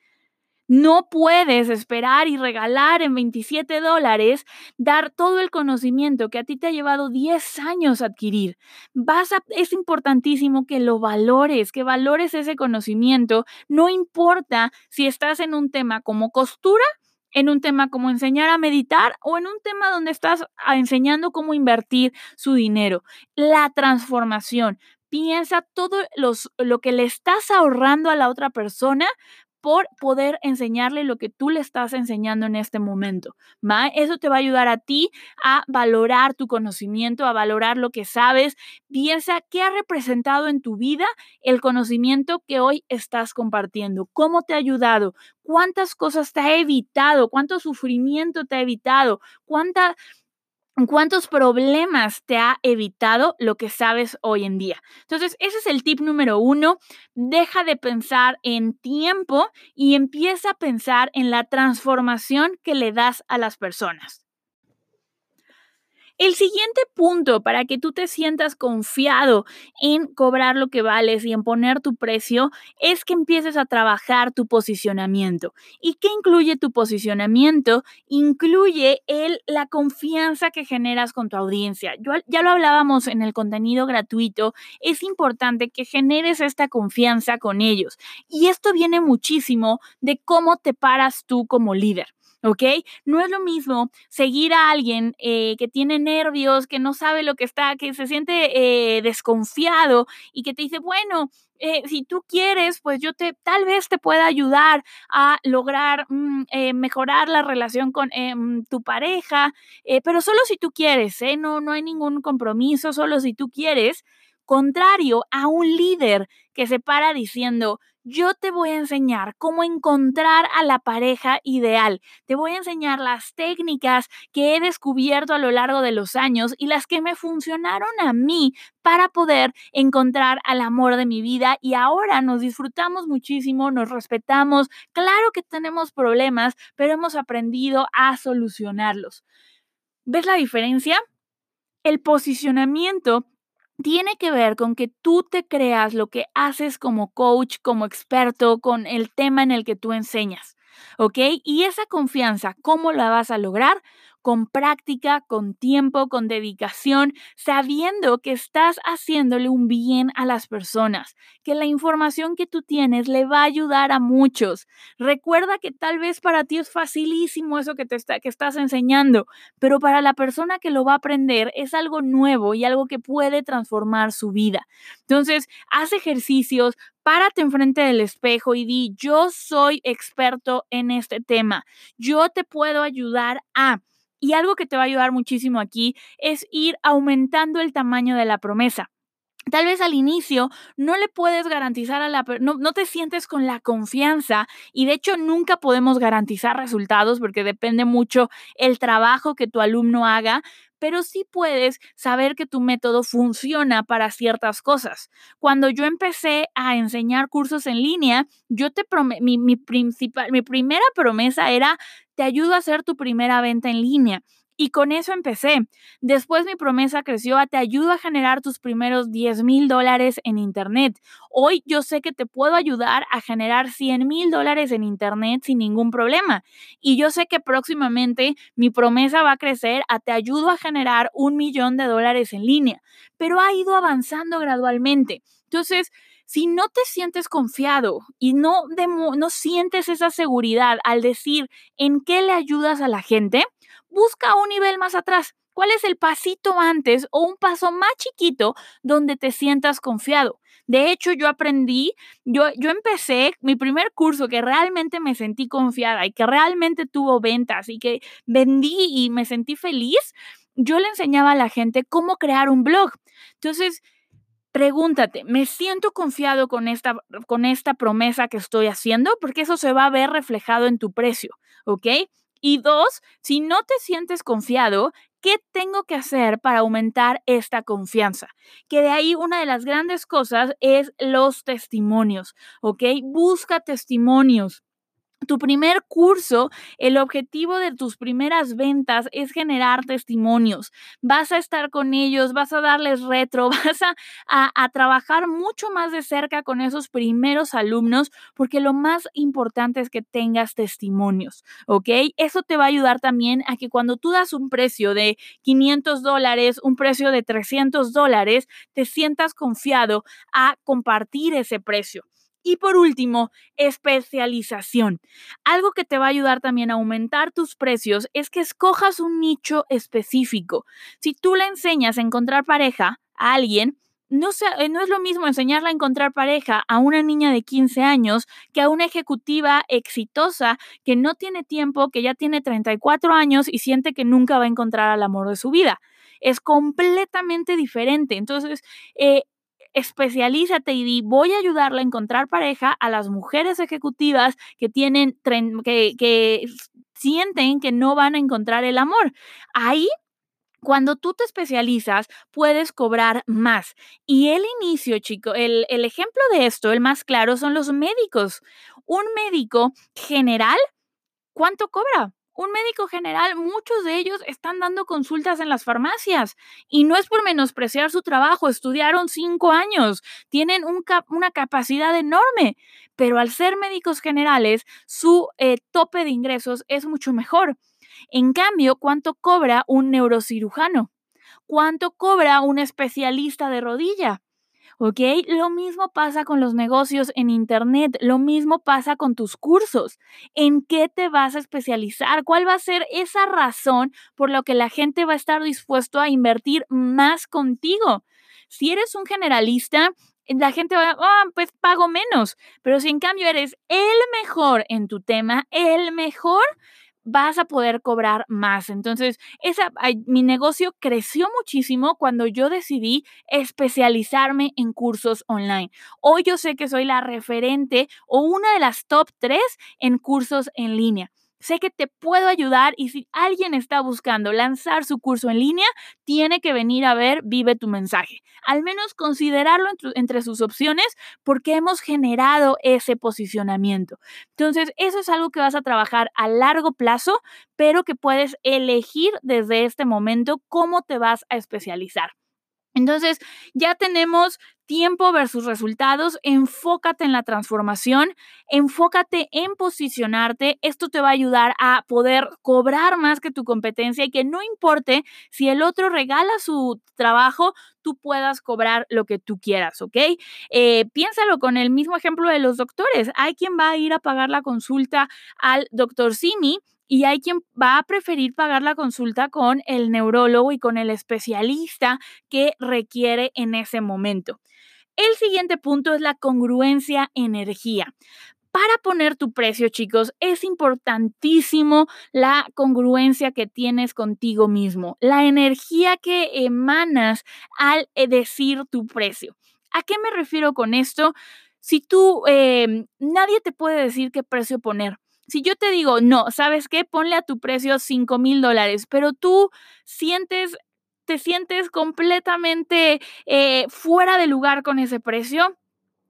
No puedes esperar y regalar en 27 dólares, dar todo el conocimiento que a ti te ha llevado 10 años adquirir. Vas a, es importantísimo que lo valores, que valores ese conocimiento. No importa si estás en un tema como costura en un tema como enseñar a meditar o en un tema donde estás ah, enseñando cómo invertir su dinero. La transformación. Piensa todo lo que le estás ahorrando a la otra persona por poder enseñarle lo que tú le estás enseñando en este momento. ¿va? Eso te va a ayudar a ti a valorar tu conocimiento, a valorar lo que sabes. Piensa qué ha representado en tu vida el conocimiento que hoy estás compartiendo, cómo te ha ayudado, cuántas cosas te ha evitado, cuánto sufrimiento te ha evitado, cuánta ¿Cuántos problemas te ha evitado lo que sabes hoy en día? Entonces, ese es el tip número uno. Deja de pensar en tiempo y empieza a pensar en la transformación que le das a las personas. El siguiente punto para que tú te sientas confiado en cobrar lo que vales y en poner tu precio es que empieces a trabajar tu posicionamiento. ¿Y qué incluye tu posicionamiento? Incluye el, la confianza que generas con tu audiencia. Yo, ya lo hablábamos en el contenido gratuito. Es importante que generes esta confianza con ellos. Y esto viene muchísimo de cómo te paras tú como líder. ¿Ok? No es lo mismo seguir a alguien eh, que tiene nervios, que no sabe lo que está, que se siente eh, desconfiado y que te dice, bueno, eh, si tú quieres, pues yo te, tal vez te pueda ayudar a lograr mm, mejorar la relación con mm, tu pareja, pero solo si tú quieres. No, no hay ningún compromiso, solo si tú quieres. Contrario a un líder que se para diciendo, yo te voy a enseñar cómo encontrar a la pareja ideal. Te voy a enseñar las técnicas que he descubierto a lo largo de los años y las que me funcionaron a mí para poder encontrar al amor de mi vida y ahora nos disfrutamos muchísimo, nos respetamos. Claro que tenemos problemas, pero hemos aprendido a solucionarlos. ¿Ves la diferencia? El posicionamiento tiene que ver con que tú te creas lo que haces como coach, como experto, con el tema en el que tú enseñas. ¿Ok? Y esa confianza, ¿cómo la vas a lograr? Con práctica, con tiempo, con dedicación, sabiendo que estás haciéndole un bien a las personas, que la información que tú tienes le va a ayudar a muchos. Recuerda que tal vez para ti es facilísimo eso que te está, que estás enseñando, pero para la persona que lo va a aprender es algo nuevo y algo que puede transformar su vida. Entonces, haz ejercicios, párate enfrente del espejo y di, yo soy experto en este tema, yo te puedo ayudar a... Y algo que te va a ayudar muchísimo aquí es ir aumentando el tamaño de la promesa. Tal vez al inicio no le puedes garantizar a la no, no te sientes con la confianza y de hecho nunca podemos garantizar resultados porque depende mucho el trabajo que tu alumno haga, pero sí puedes saber que tu método funciona para ciertas cosas. Cuando yo empecé a enseñar cursos en línea, yo te mi, mi, principal, mi primera promesa era te ayudo a hacer tu primera venta en línea. Y con eso empecé. Después mi promesa creció a te ayudo a generar tus primeros 10 mil dólares en Internet. Hoy yo sé que te puedo ayudar a generar 100 mil dólares en Internet sin ningún problema. Y yo sé que próximamente mi promesa va a crecer a te ayudo a generar un millón de dólares en línea. Pero ha ido avanzando gradualmente. Entonces, si no te sientes confiado y no, no sientes esa seguridad al decir en qué le ayudas a la gente, busca un nivel más atrás. ¿Cuál es el pasito antes o un paso más chiquito donde te sientas confiado? De hecho, yo aprendí, yo, yo empecé mi primer curso que realmente me sentí confiada y que realmente tuvo ventas y que vendí y me sentí feliz. Yo le enseñaba a la gente cómo crear un blog. Entonces, pregúntate, ¿me siento confiado con esta, con esta promesa que estoy haciendo? Porque eso se va a ver reflejado en tu precio, ¿ok? Y dos, si no te sientes confiado, ¿qué tengo que hacer para aumentar esta confianza? Que de ahí una de las grandes cosas es los testimonios, ¿ok? Busca testimonios tu primer curso, el objetivo de tus primeras ventas es generar testimonios. Vas a estar con ellos, vas a darles retro, vas a, a, trabajar mucho más de cerca con esos primeros alumnos, porque lo más importante es que tengas testimonios, ¿ok? Eso te va a ayudar también a que cuando tú das un precio de 500 dólares, un precio de 300 dólares, te sientas confiado a compartir ese precio. Y por último, especialización. Algo que te va a ayudar también a aumentar tus precios es que escojas un nicho específico. Si tú le enseñas a encontrar pareja a alguien, no, eh, no, es lo mismo enseñarla a encontrar pareja a una niña de 15 años que a una ejecutiva exitosa que no tiene tiempo, que ya tiene 34 años y siente que nunca va a encontrar al amor de su vida. Es completamente diferente. Entonces, eh, especialízate y di, voy a ayudarle a encontrar pareja a las mujeres ejecutivas que tienen, que, que sienten que no van a encontrar el amor. Ahí cuando tú te especializas, puedes cobrar más. Y el inicio, chico, el, el, ejemplo de esto, el más claro, son los médicos. Un médico general, ¿cuánto cobra? Un médico general, muchos de ellos están dando consultas en las farmacias y no es por menospreciar su trabajo, estudiaron cinco años, tienen una capacidad enorme, pero al ser médicos generales, su eh, tope de ingresos es mucho mejor. En cambio, ¿cuánto cobra un neurocirujano? ¿Cuánto cobra un especialista de rodilla? ¿Ok? Lo mismo pasa con los negocios en Internet, lo mismo pasa con tus cursos. ¿En qué te vas a especializar? ¿Cuál va a ser esa razón por la que la gente va a estar dispuesto a invertir más contigo? Si eres un generalista, la gente va, ah, pues pago menos. Pero si en cambio eres el mejor en tu tema, el mejor, vas a poder cobrar más. Entonces, esa, mi negocio creció muchísimo cuando yo decidí especializarme en cursos online. Hoy yo sé que soy la referente o una de las top tres en cursos en línea. Sé que te puedo ayudar y si alguien está buscando lanzar su curso en línea, tiene que venir a ver Vive tu mensaje. Al menos considerarlo entre, sus opciones porque hemos generado ese posicionamiento. Entonces, eso es algo que vas a trabajar a largo plazo, pero que puedes elegir desde este momento cómo te vas a especializar. Entonces, ya tenemos tiempo versus resultados, enfócate en la transformación, enfócate en posicionarte, esto te va a ayudar a poder cobrar más que tu competencia y que no importe si el otro regala su trabajo, tú puedas cobrar lo que tú quieras, ¿ok? Eh, piénsalo con el mismo ejemplo de los doctores. Hay quien va a ir a pagar la consulta al doctor Simi y hay quien va a preferir pagar la consulta con el neurólogo y con el especialista que requiere en ese momento. El siguiente punto es la congruencia energía. Para poner tu precio, chicos, es importantísimo la congruencia que tienes contigo mismo, la energía que emanas al eh, decir tu precio. ¿A qué me refiero con esto? Si tú, em, nadie te puede decir qué precio poner si yo te digo, no, ¿sabes qué? Ponle a tu precio 5 mil dólares, pero tú sientes, te sientes completamente eh, fuera de lugar con ese precio,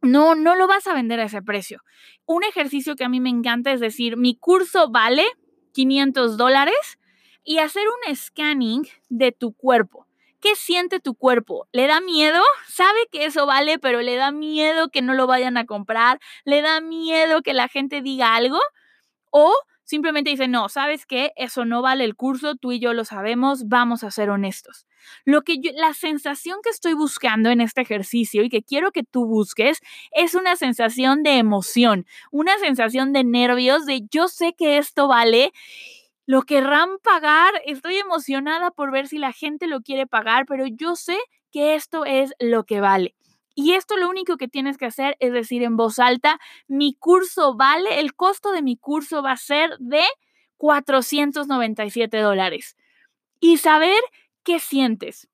no, no lo vas a vender a ese precio. Un ejercicio que a mí me encanta es decir, mi curso vale 500 dólares y hacer un scanning de tu cuerpo. ¿Qué siente tu cuerpo? ¿Le da miedo? Sabe que eso vale, pero le da miedo que no lo vayan a comprar. ¿Le da miedo que la gente diga algo? O simplemente dice, no, ¿sabes qué? Eso no vale el curso, tú y yo lo sabemos, vamos a ser honestos. Lo que la sensación que estoy buscando en este ejercicio y que quiero que tú busques es una sensación de emoción, una sensación de nervios, de yo sé que esto vale lo querrán pagar, estoy emocionada por ver si la gente lo quiere pagar, pero yo sé que esto es lo que vale. Y esto lo único que tienes que hacer es decir en voz alta, mi curso vale, el costo de mi curso va a ser de 497 dólares. Y saber qué sientes.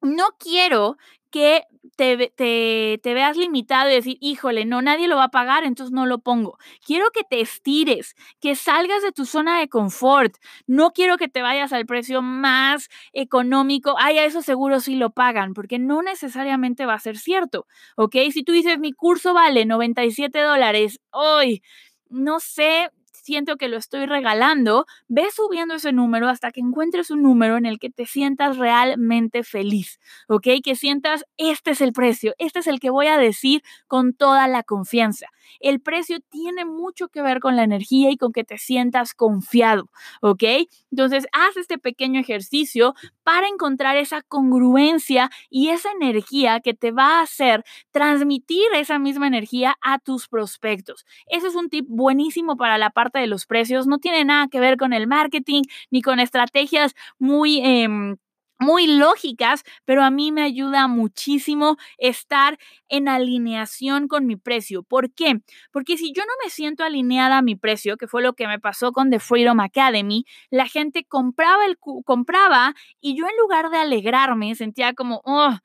No quiero que te, veas limitado y decir, híjole, no, nadie lo va a pagar, entonces no lo pongo. Quiero que te estires, que salgas de tu zona de confort. No quiero que te vayas al precio más económico. Ay, a eso seguro sí lo pagan, porque no necesariamente va a ser cierto, ¿ok? Si tú dices, mi curso vale 97 dólares, hoy, no sé, siento que lo estoy regalando, ve subiendo ese número hasta que encuentres un número en el que te sientas realmente feliz, ¿ok? Que sientas, este es el precio, este es el que voy a decir con toda la confianza. El precio tiene mucho que ver con la energía y con que te sientas confiado, ¿ok? Entonces, haz este pequeño ejercicio para encontrar esa congruencia y esa energía que te va a hacer transmitir esa misma energía a tus prospectos. Ese es un tip buenísimo para la parte de los precios. No tiene nada que ver con el marketing ni con estrategias muy... Em, muy lógicas, pero a mí me ayuda muchísimo estar en alineación con mi precio. ¿Por qué? Porque si yo no me siento alineada a mi precio, que fue lo que me pasó con The Freedom Academy, la gente compraba, el, compraba y yo en lugar de alegrarme sentía como, oh,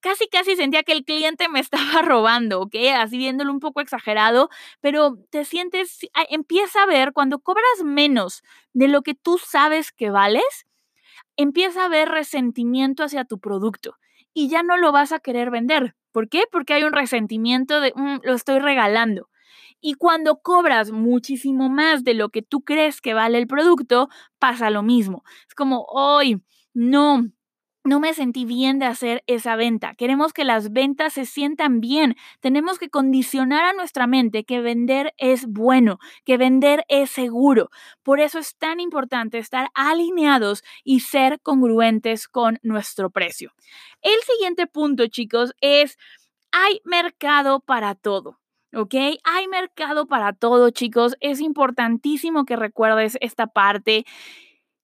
casi casi sentía que el cliente me estaba robando, ¿ok? Así viéndolo un poco exagerado, pero te sientes, empieza a ver cuando cobras menos de lo que tú sabes que vales, empieza a haber resentimiento hacia tu producto y ya no lo vas a querer vender. ¿Por qué? Porque hay un resentimiento de, mm, lo estoy regalando. Y cuando cobras muchísimo más de lo que tú crees que vale el producto, pasa lo mismo. Es como, hoy, no, no me sentí bien de hacer esa venta. Queremos que las ventas se sientan bien. Tenemos que condicionar a nuestra mente que vender es bueno, que vender es seguro. Por eso es tan importante estar alineados y ser congruentes con nuestro precio. El siguiente punto, chicos, es hay mercado para todo. ¿ok? Hay mercado para todo, chicos. Es importantísimo que recuerdes esta parte.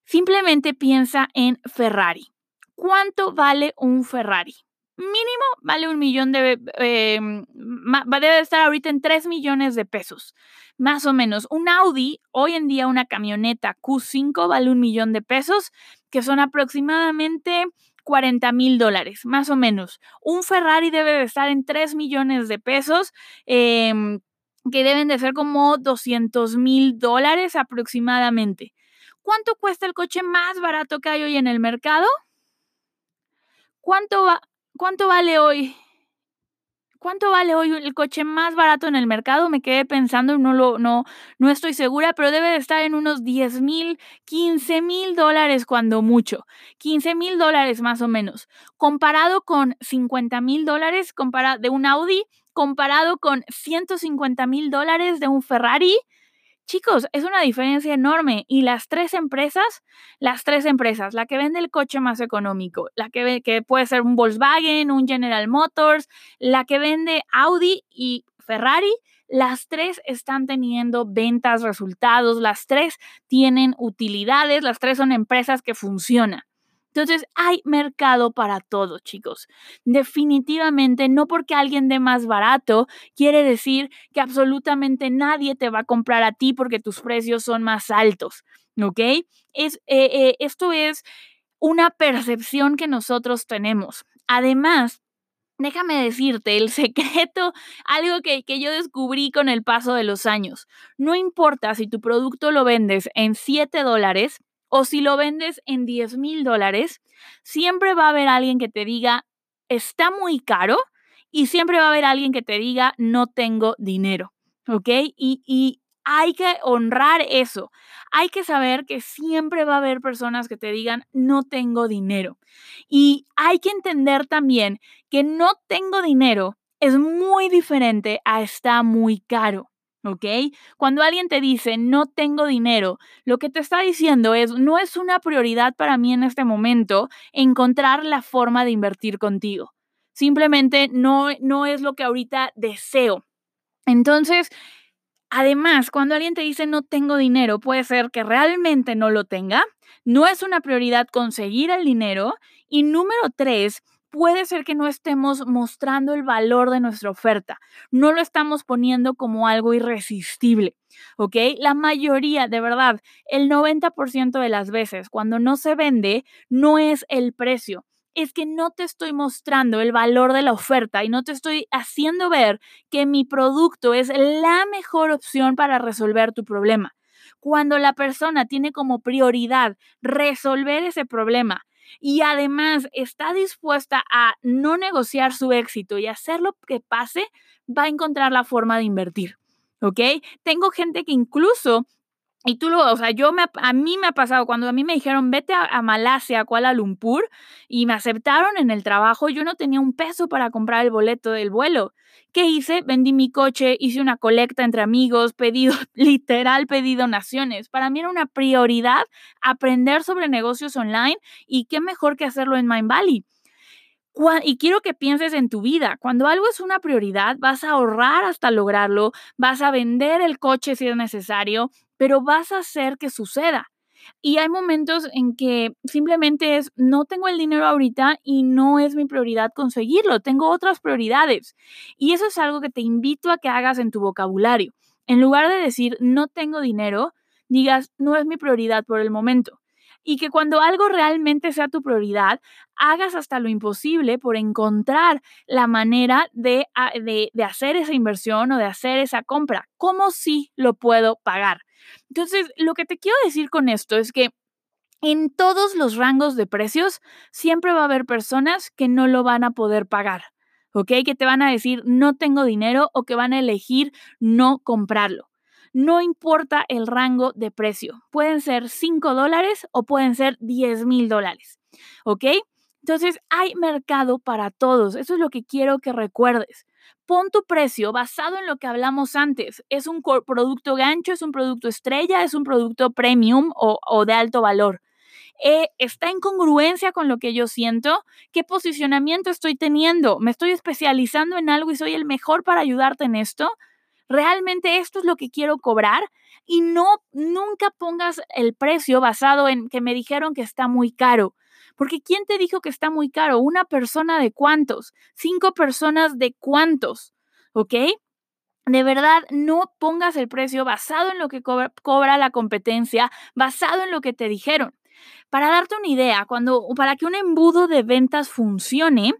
Simplemente piensa en Ferrari. ¿Cuánto vale un Ferrari? Mínimo vale un millón de... Eh, debe estar ahorita en 3 millones de pesos, más o menos. Un Audi, hoy en día una camioneta Q5 vale un millón de pesos, que son aproximadamente 40 mil dólares, más o menos. Un Ferrari debe de estar en 3 millones de pesos. Em, que deben de ser como 200 mil dólares aproximadamente. ¿Cuánto cuesta el coche más barato que hay hoy en el mercado? ¿Cuánto, va, ¿Cuánto vale hoy? ¿Cuánto vale hoy el coche más barato en el mercado? Me quedé pensando, no, lo, no, no estoy segura, pero debe de estar en unos 10 mil, 15 mil dólares cuando mucho. 15 mil dólares más o menos. Comparado con 50 mil dólares de un Audi, comparado con 150 mil dólares de un Ferrari, Chicos, es una diferencia enorme y las tres empresas, las tres empresas, la que vende el coche más económico, la que, que puede ser un Volkswagen, un General Motors, la que vende Audi y Ferrari, las tres están teniendo ventas, resultados, las tres tienen utilidades, las tres son empresas que funcionan. Entonces, hay mercado para todo, chicos. Definitivamente, no porque alguien dé más barato, quiere decir que absolutamente nadie te va a comprar a ti porque tus precios son más altos, ¿ok? Es, eh, eh, esto es una percepción que nosotros tenemos. Además, Déjame decirte, el secreto, algo que, que, yo descubrí con el paso de los años. No importa si tu producto lo vendes en 7 dólares, o si lo vendes en 10 mil dólares, siempre va a haber alguien que te diga, está muy caro y siempre va a haber alguien que te diga, no tengo dinero. ¿Ok? Y, y hay que honrar eso. Hay que saber que siempre va a haber personas que te digan, no tengo dinero. Y hay que entender también que no tengo dinero es muy diferente a está muy caro. ¿Ok? Cuando alguien te dice no tengo dinero, lo que te está diciendo es no es una prioridad para mí en este momento encontrar la forma de invertir contigo. Simplemente no, no es lo que ahorita deseo. Entonces, además, cuando alguien te dice no tengo dinero, puede ser que realmente no lo tenga, no es una prioridad conseguir el dinero y número tres, puede ser que no estemos mostrando el valor de nuestra oferta, no lo estamos poniendo como algo irresistible, ¿ok? La mayoría, de verdad, el 90% de las veces cuando no se vende, no es el precio, es que no te estoy mostrando el valor de la oferta y no te estoy haciendo ver que mi producto es la mejor opción para resolver tu problema. Cuando la persona tiene como prioridad resolver ese problema, y además está dispuesta a no negociar su éxito y hacer lo que pase, va a encontrar la forma de invertir. ¿Ok? Tengo gente que incluso y tú lo, o sea, yo me, a mí me ha pasado, cuando a mí me dijeron, vete a, a, Malasia, a Kuala Lumpur, y me aceptaron en el trabajo, yo no tenía un peso para comprar el boleto del vuelo. ¿Qué hice? Vendí mi coche, hice una colecta entre amigos, pedido, literal, pedí donaciones. Para mí era una prioridad aprender sobre negocios online y qué mejor que hacerlo en Mind Valley. Y quiero que pienses en tu vida. Cuando algo es una prioridad, vas a ahorrar hasta lograrlo, vas a vender el coche si es necesario, pero vas a hacer que suceda. Y hay momentos en que simplemente es, no tengo el dinero ahorita y no es mi prioridad conseguirlo, tengo otras prioridades. Y eso es algo que te invito a que hagas en tu vocabulario. En lugar de decir, no tengo dinero, digas, no es mi prioridad por el momento. Y que cuando algo realmente sea tu prioridad, hagas hasta lo imposible por encontrar la manera de, ah, de, de hacer esa inversión o de hacer esa compra. ¿Cómo sí lo puedo pagar? Entonces, lo que te quiero decir con esto es que en todos los rangos de precios siempre va a haber personas que no lo van a poder pagar. ¿ok? Que te van a decir no tengo dinero o que van a elegir no comprarlo. No importa el rango de precio. Pueden ser 5 dólares o pueden ser 10 mil dólares, ¿ok? Entonces hay mercado para todos. Eso es lo que quiero que recuerdes. Pon tu precio basado en lo que hablamos antes. ¿Es un producto gancho? ¿Es un producto estrella? ¿Es un producto premium o, de alto valor? Eh, ¿Está en congruencia con lo que yo siento? ¿Qué posicionamiento estoy teniendo? ¿Me estoy especializando en algo y soy el mejor para ayudarte en esto? ¿Realmente esto es lo que quiero cobrar? Y no, nunca pongas el precio basado en que me dijeron que está muy caro. Porque ¿quién te dijo que está muy caro? ¿Una persona de cuántos? ¿Cinco personas de cuántos? ¿Ok? De verdad, no pongas el precio basado en lo que cobra, la competencia, basado en lo que te dijeron. Para darte una idea, cuando, para que un embudo de ventas funcione,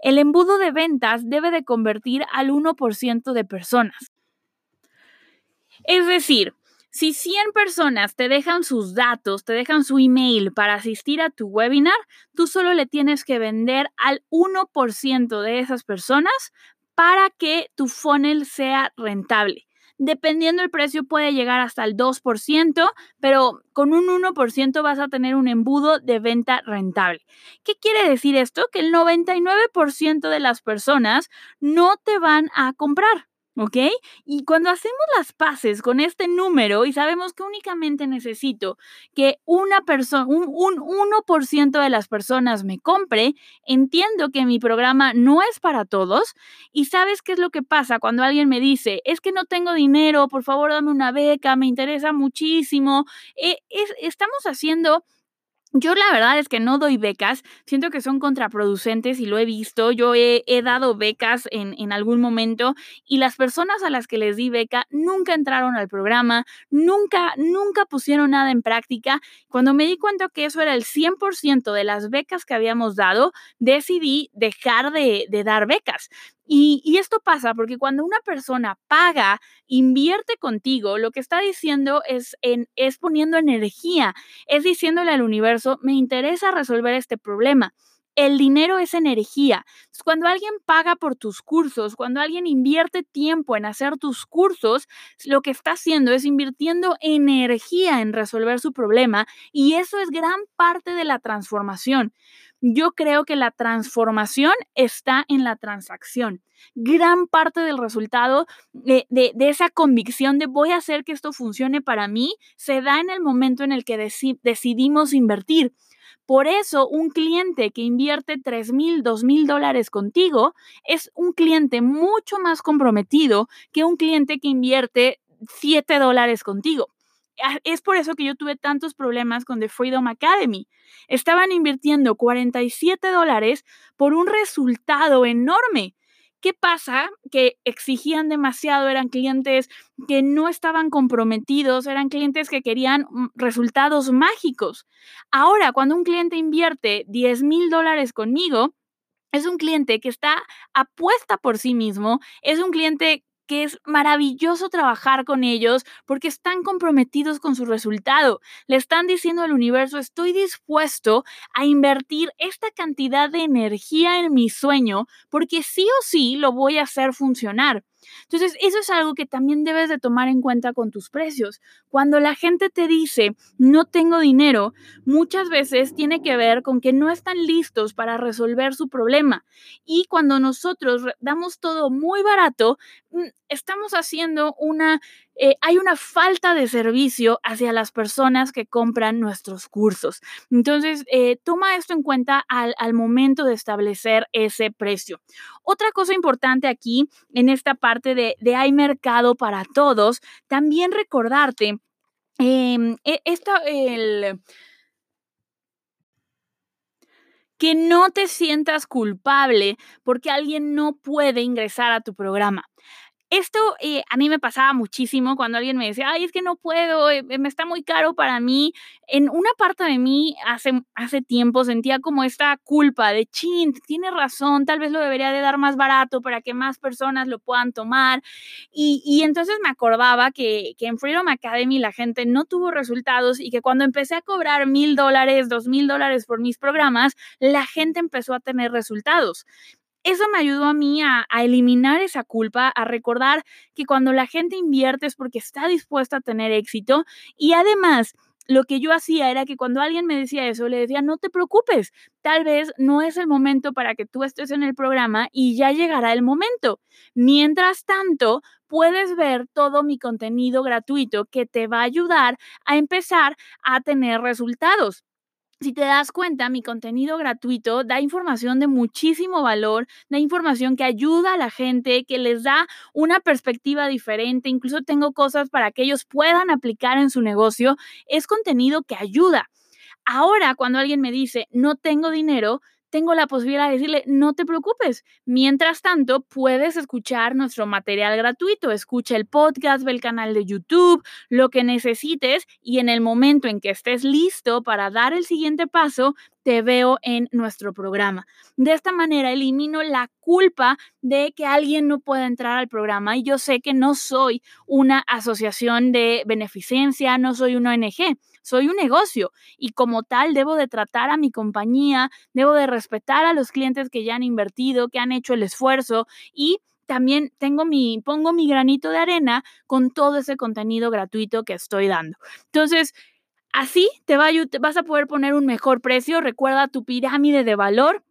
el embudo de ventas debe de convertir al 1% de personas. Es decir, si 100 personas te dejan sus datos, te dejan su email para asistir a tu webinar, tú solo le tienes que vender al 1% de esas personas para que tu funnel sea rentable. Dependiendo del precio puede llegar hasta el 2%, pero con un 1% vas a tener un embudo de venta rentable. ¿Qué quiere decir esto? Que el 99% de las personas no te van a comprar. ¿Ok? Y cuando hacemos las paces con este número y sabemos que únicamente necesito que una persona, un, un 1% de las personas me compre, entiendo que mi programa no es para todos. Y sabes qué es lo que pasa cuando alguien me dice, es que no tengo dinero, por favor dame una beca, me interesa muchísimo. Eh, estamos haciendo yo la verdad es que no doy becas, siento que son contraproducentes y lo he visto. Yo he, dado becas en, en, algún momento y las personas a las que les di beca nunca entraron al programa, nunca, nunca pusieron nada en práctica. Cuando me di cuenta que eso era el 100% de las becas que habíamos dado, decidí dejar de, de dar becas. Y, esto pasa porque cuando una persona paga, invierte contigo, lo que está diciendo es, en, es poniendo energía, es diciéndole al universo, me interesa resolver este problema. El dinero es energía. Cuando alguien paga por tus cursos, cuando alguien invierte tiempo en hacer tus cursos, lo que está haciendo es invirtiendo energía en resolver su problema y eso es gran parte de la transformación. Yo creo que la transformación está en la transacción. Gran parte del resultado de, esa convicción de voy a hacer que esto funcione para mí se da en el momento en el que decidimos invertir. Por eso, un cliente que invierte 3 mil, 2 mil dólares contigo es un cliente mucho más comprometido que un cliente que invierte 7 dólares contigo. Es por eso que yo tuve tantos problemas con The Freedom Academy. Estaban invirtiendo 47 dólares por un resultado enorme. ¿Qué pasa? Que exigían demasiado, eran clientes que no estaban comprometidos, eran clientes que querían mm, resultados mágicos. Ahora, cuando un cliente invierte 10 mil dólares conmigo, es un cliente que está apuesta por sí mismo, es un cliente que es maravilloso trabajar con ellos porque están comprometidos con su resultado. Le están diciendo al universo, estoy dispuesto a invertir esta cantidad de energía en mi sueño porque sí o sí lo voy a hacer funcionar. Entonces, eso es algo que también debes de tomar en cuenta con tus precios. Cuando la gente te dice, no tengo dinero, muchas veces tiene que ver con que no están listos para resolver su problema. Y cuando nosotros damos todo muy barato, mm, estamos haciendo una eh, hay una falta de servicio hacia las personas que compran nuestros cursos. Entonces, eh, toma esto en cuenta al, momento de establecer ese precio. Otra cosa importante aquí, en esta parte de, hay mercado para todos, también recordarte, em, e, el que no te sientas culpable porque alguien no puede ingresar a tu programa. Esto eh, a mí me pasaba muchísimo cuando alguien me decía, ay, es que no puedo, eh, me está muy caro para mí. En una parte de mí hace, hace tiempo sentía como esta culpa de, chin, tiene razón, tal vez lo debería de dar más barato para que más personas lo puedan tomar. Y, entonces me acordaba que, que en Freedom Academy la gente no tuvo resultados y que cuando empecé a cobrar mil dólares, dos mil dólares por mis programas, la gente empezó a tener resultados. Eso me ayudó a mí a, eliminar esa culpa, a recordar que cuando la gente invierte es porque está dispuesta a tener éxito y además lo que yo hacía era que cuando alguien me decía eso, le decía, no te preocupes, tal vez no es el momento para que tú estés en el programa y ya llegará el momento. Mientras tanto, puedes ver todo mi contenido gratuito que te va a ayudar a empezar a tener resultados si te das cuenta, mi contenido gratuito da información de muchísimo valor, da información que ayuda a la gente, que les da una perspectiva diferente, incluso tengo cosas para que ellos puedan aplicar en su negocio. Es contenido que ayuda. Ahora, cuando alguien me dice, no tengo dinero, tengo la posibilidad de decirle, no te preocupes. Mientras tanto, puedes escuchar nuestro material gratuito. Escucha el podcast, ve el canal de YouTube, lo que necesites y en el momento en que estés listo para dar el siguiente paso, te veo en nuestro programa. De esta manera elimino la culpa de que alguien no pueda entrar al programa y yo sé que no soy una asociación de beneficencia, no soy una ONG, soy un negocio y como tal debo de tratar a mi compañía, debo de respetar a los clientes que ya han invertido, que han hecho el esfuerzo y también tengo mi, pongo mi granito de arena con todo ese contenido gratuito que estoy dando. Entonces, así te, va, vas a poder poner un mejor precio. Recuerda tu pirámide de valor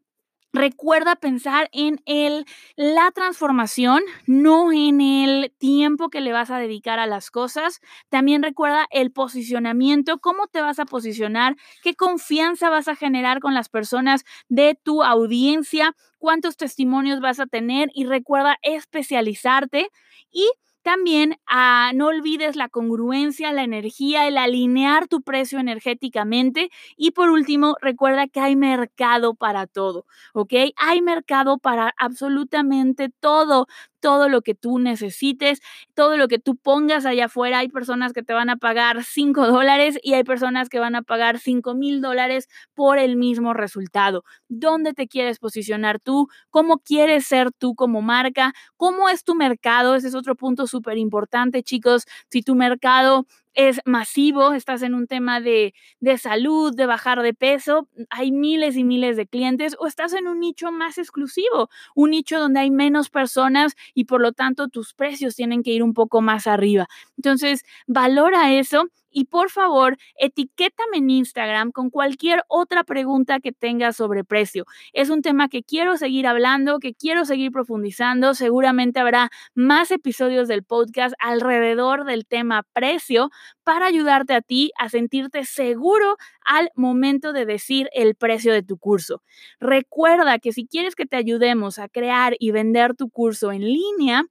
Recuerda pensar en el, la transformación, no en el tiempo que le vas a dedicar a las cosas. También recuerda el posicionamiento, cómo te vas a posicionar, qué confianza vas a generar con las personas de tu audiencia, cuántos testimonios vas a tener y recuerda especializarte y también ah, no olvides la congruencia, la energía, el alinear tu precio energéticamente. Y por último, recuerda que hay mercado para todo, ¿ok? Hay mercado para absolutamente todo todo lo que tú necesites, todo lo que tú pongas allá afuera. Hay personas que te van a pagar 5 dólares y hay personas que van a pagar 5 mil dólares por el mismo resultado. ¿Dónde te quieres posicionar tú? ¿Cómo quieres ser tú como marca? ¿Cómo es tu mercado? Ese es otro punto súper importante, chicos. Si tu mercado es masivo, estás en un tema de, de, salud, de bajar de peso, hay miles y miles de clientes, o estás en un nicho más exclusivo, un nicho donde hay menos personas y por lo tanto tus precios tienen que ir un poco más arriba. Entonces, valora eso y por favor, etiquétame en Instagram con cualquier otra pregunta que tengas sobre precio. Es un tema que quiero seguir hablando, que quiero seguir profundizando. Seguramente habrá más episodios del podcast alrededor del tema precio para ayudarte a ti a sentirte seguro al momento de decir el precio de tu curso. Recuerda que si quieres que te ayudemos a crear y vender tu curso en línea,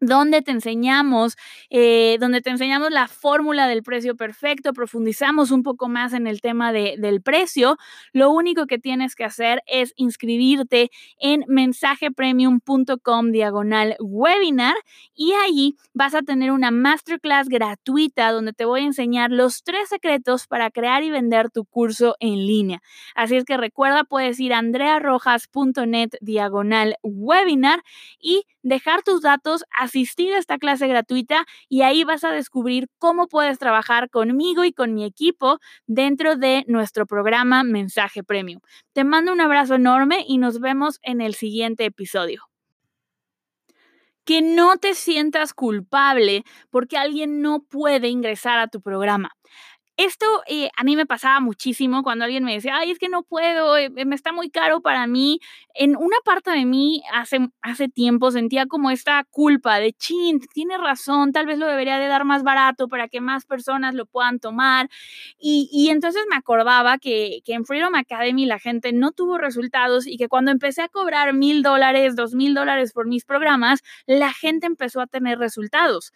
donde te enseñamos, eh, donde te enseñamos la fórmula del precio perfecto, profundizamos un poco más en el tema de, del precio. Lo único que tienes que hacer es inscribirte en mensajepremium.com diagonal webinar y ahí vas a tener una masterclass gratuita donde te voy a enseñar los tres secretos para crear y vender tu curso en línea. Así es que recuerda, puedes ir a andrearrojas.net diagonal webinar y dejar tus datos, asistir a esta clase gratuita y ahí vas a descubrir cómo puedes trabajar conmigo y con mi equipo dentro de nuestro programa Mensaje Premium. Te mando un abrazo enorme y nos vemos en el siguiente episodio que no te sientas culpable porque alguien no puede ingresar a tu programa. Esto eh, a mí me pasaba muchísimo cuando alguien me decía, ay, es que no puedo, eh, me está muy caro para mí. En una parte de mí hace, hace tiempo sentía como esta culpa de, chin, tiene razón, tal vez lo debería de dar más barato para que más personas lo puedan tomar. Y, y entonces me acordaba que, que en Freedom Academy la gente no tuvo resultados y que cuando empecé a cobrar mil dólares, dos mil dólares por mis programas, la gente empezó a tener resultados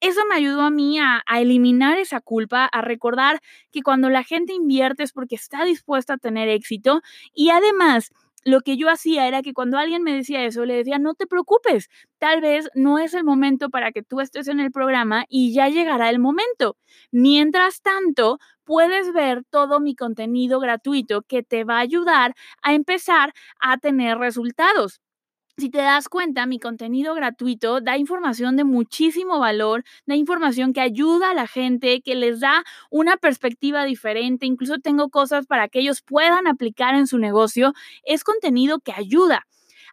eso me ayudó a mí a, eliminar esa culpa, a recordar que cuando la gente invierte es porque está dispuesta a tener éxito y además lo que yo hacía era que cuando alguien me decía eso, le decía, no te preocupes, tal vez no es el momento para que tú estés en el programa y ya llegará el momento. Mientras tanto, puedes ver todo mi contenido gratuito que te va a ayudar a empezar a tener resultados si te das cuenta, mi contenido gratuito da información de muchísimo valor, da información que ayuda a la gente, que les da una perspectiva diferente, incluso tengo cosas para que ellos puedan aplicar en su negocio. Es contenido que ayuda.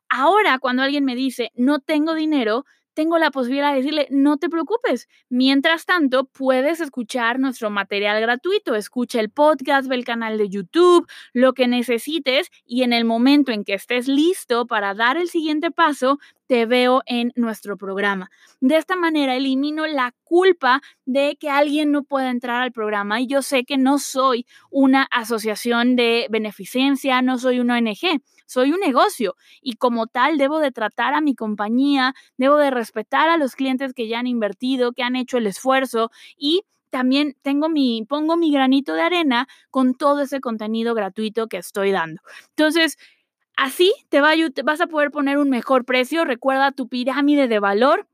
Ahora, cuando alguien me dice, no tengo dinero, tengo la posibilidad de decirle, no te preocupes. Mientras tanto, puedes escuchar nuestro material gratuito. Escucha el podcast, ve el canal de YouTube, lo que necesites y en el momento en que estés listo para dar el siguiente paso, te veo en nuestro programa. De esta manera elimino la culpa de que alguien no pueda entrar al programa y yo sé que no soy una asociación de beneficencia, no soy una ONG soy un negocio y como tal debo de tratar a mi compañía, debo de respetar a los clientes que ya han invertido, que han hecho el esfuerzo y también tengo mi, pongo mi granito de arena con todo ese contenido gratuito que estoy dando. Entonces, así te, va vas a poder poner un mejor precio. Recuerda tu pirámide de valor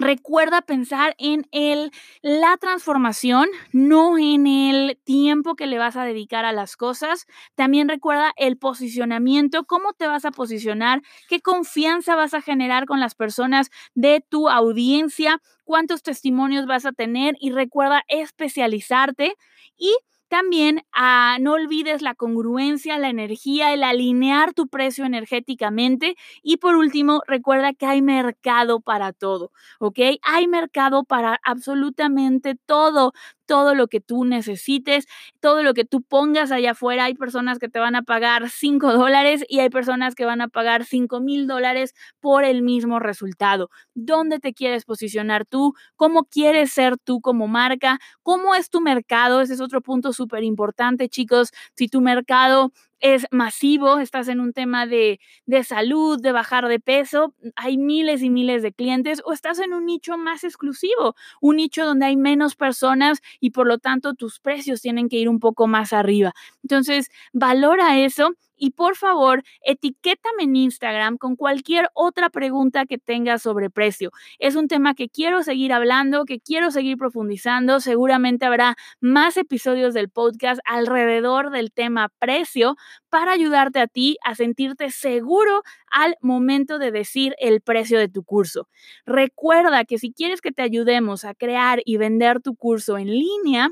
Recuerda pensar en el, la transformación, no en el tiempo que le vas a dedicar a las cosas. También recuerda el posicionamiento, cómo te vas a posicionar, qué confianza vas a generar con las personas de tu audiencia, cuántos testimonios vas a tener y recuerda especializarte y también ah, no olvides la congruencia, la energía, el alinear tu precio energéticamente. Y por último, recuerda que hay mercado para todo, ¿ok? Hay mercado para absolutamente todo todo lo que tú necesites, todo lo que tú pongas allá afuera. Hay personas que te van a pagar 5 dólares y hay personas que van a pagar 5 mil dólares por el mismo resultado. ¿Dónde te quieres posicionar tú? ¿Cómo quieres ser tú como marca? ¿Cómo es tu mercado? Ese es otro punto súper importante, chicos. Si tu mercado es masivo, estás en un tema de, de, salud, de bajar de peso, hay miles y miles de clientes o estás en un nicho más exclusivo, un nicho donde hay menos personas y por lo tanto tus precios tienen que ir un poco más arriba. Entonces, valora eso y por favor, etiquétame en Instagram con cualquier otra pregunta que tengas sobre precio. Es un tema que quiero seguir hablando, que quiero seguir profundizando. Seguramente habrá más episodios del podcast alrededor del tema precio para ayudarte a ti a sentirte seguro al momento de decir el precio de tu curso. Recuerda que si quieres que te ayudemos a crear y vender tu curso en línea,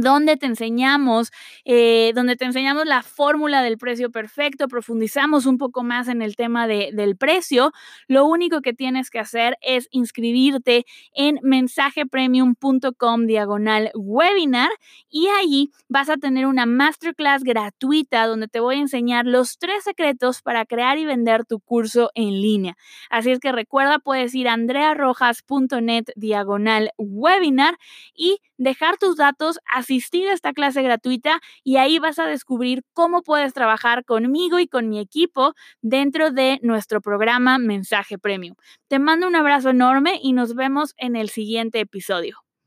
donde te enseñamos, eh, donde te enseñamos la fórmula del precio perfecto, profundizamos un poco más en el tema de, del precio. Lo único que tienes que hacer es inscribirte en mensajepremium.com diagonal webinar y ahí vas a tener una masterclass gratuita donde te voy a enseñar los tres secretos para crear y vender tu curso en línea. Así es que recuerda, puedes ir a andrearrojas.net diagonal webinar y dejar tus datos, asistir a esta clase gratuita y ahí vas a descubrir cómo puedes trabajar conmigo y con mi equipo dentro de nuestro programa Mensaje Premium. Te mando un abrazo enorme y nos vemos en el siguiente episodio.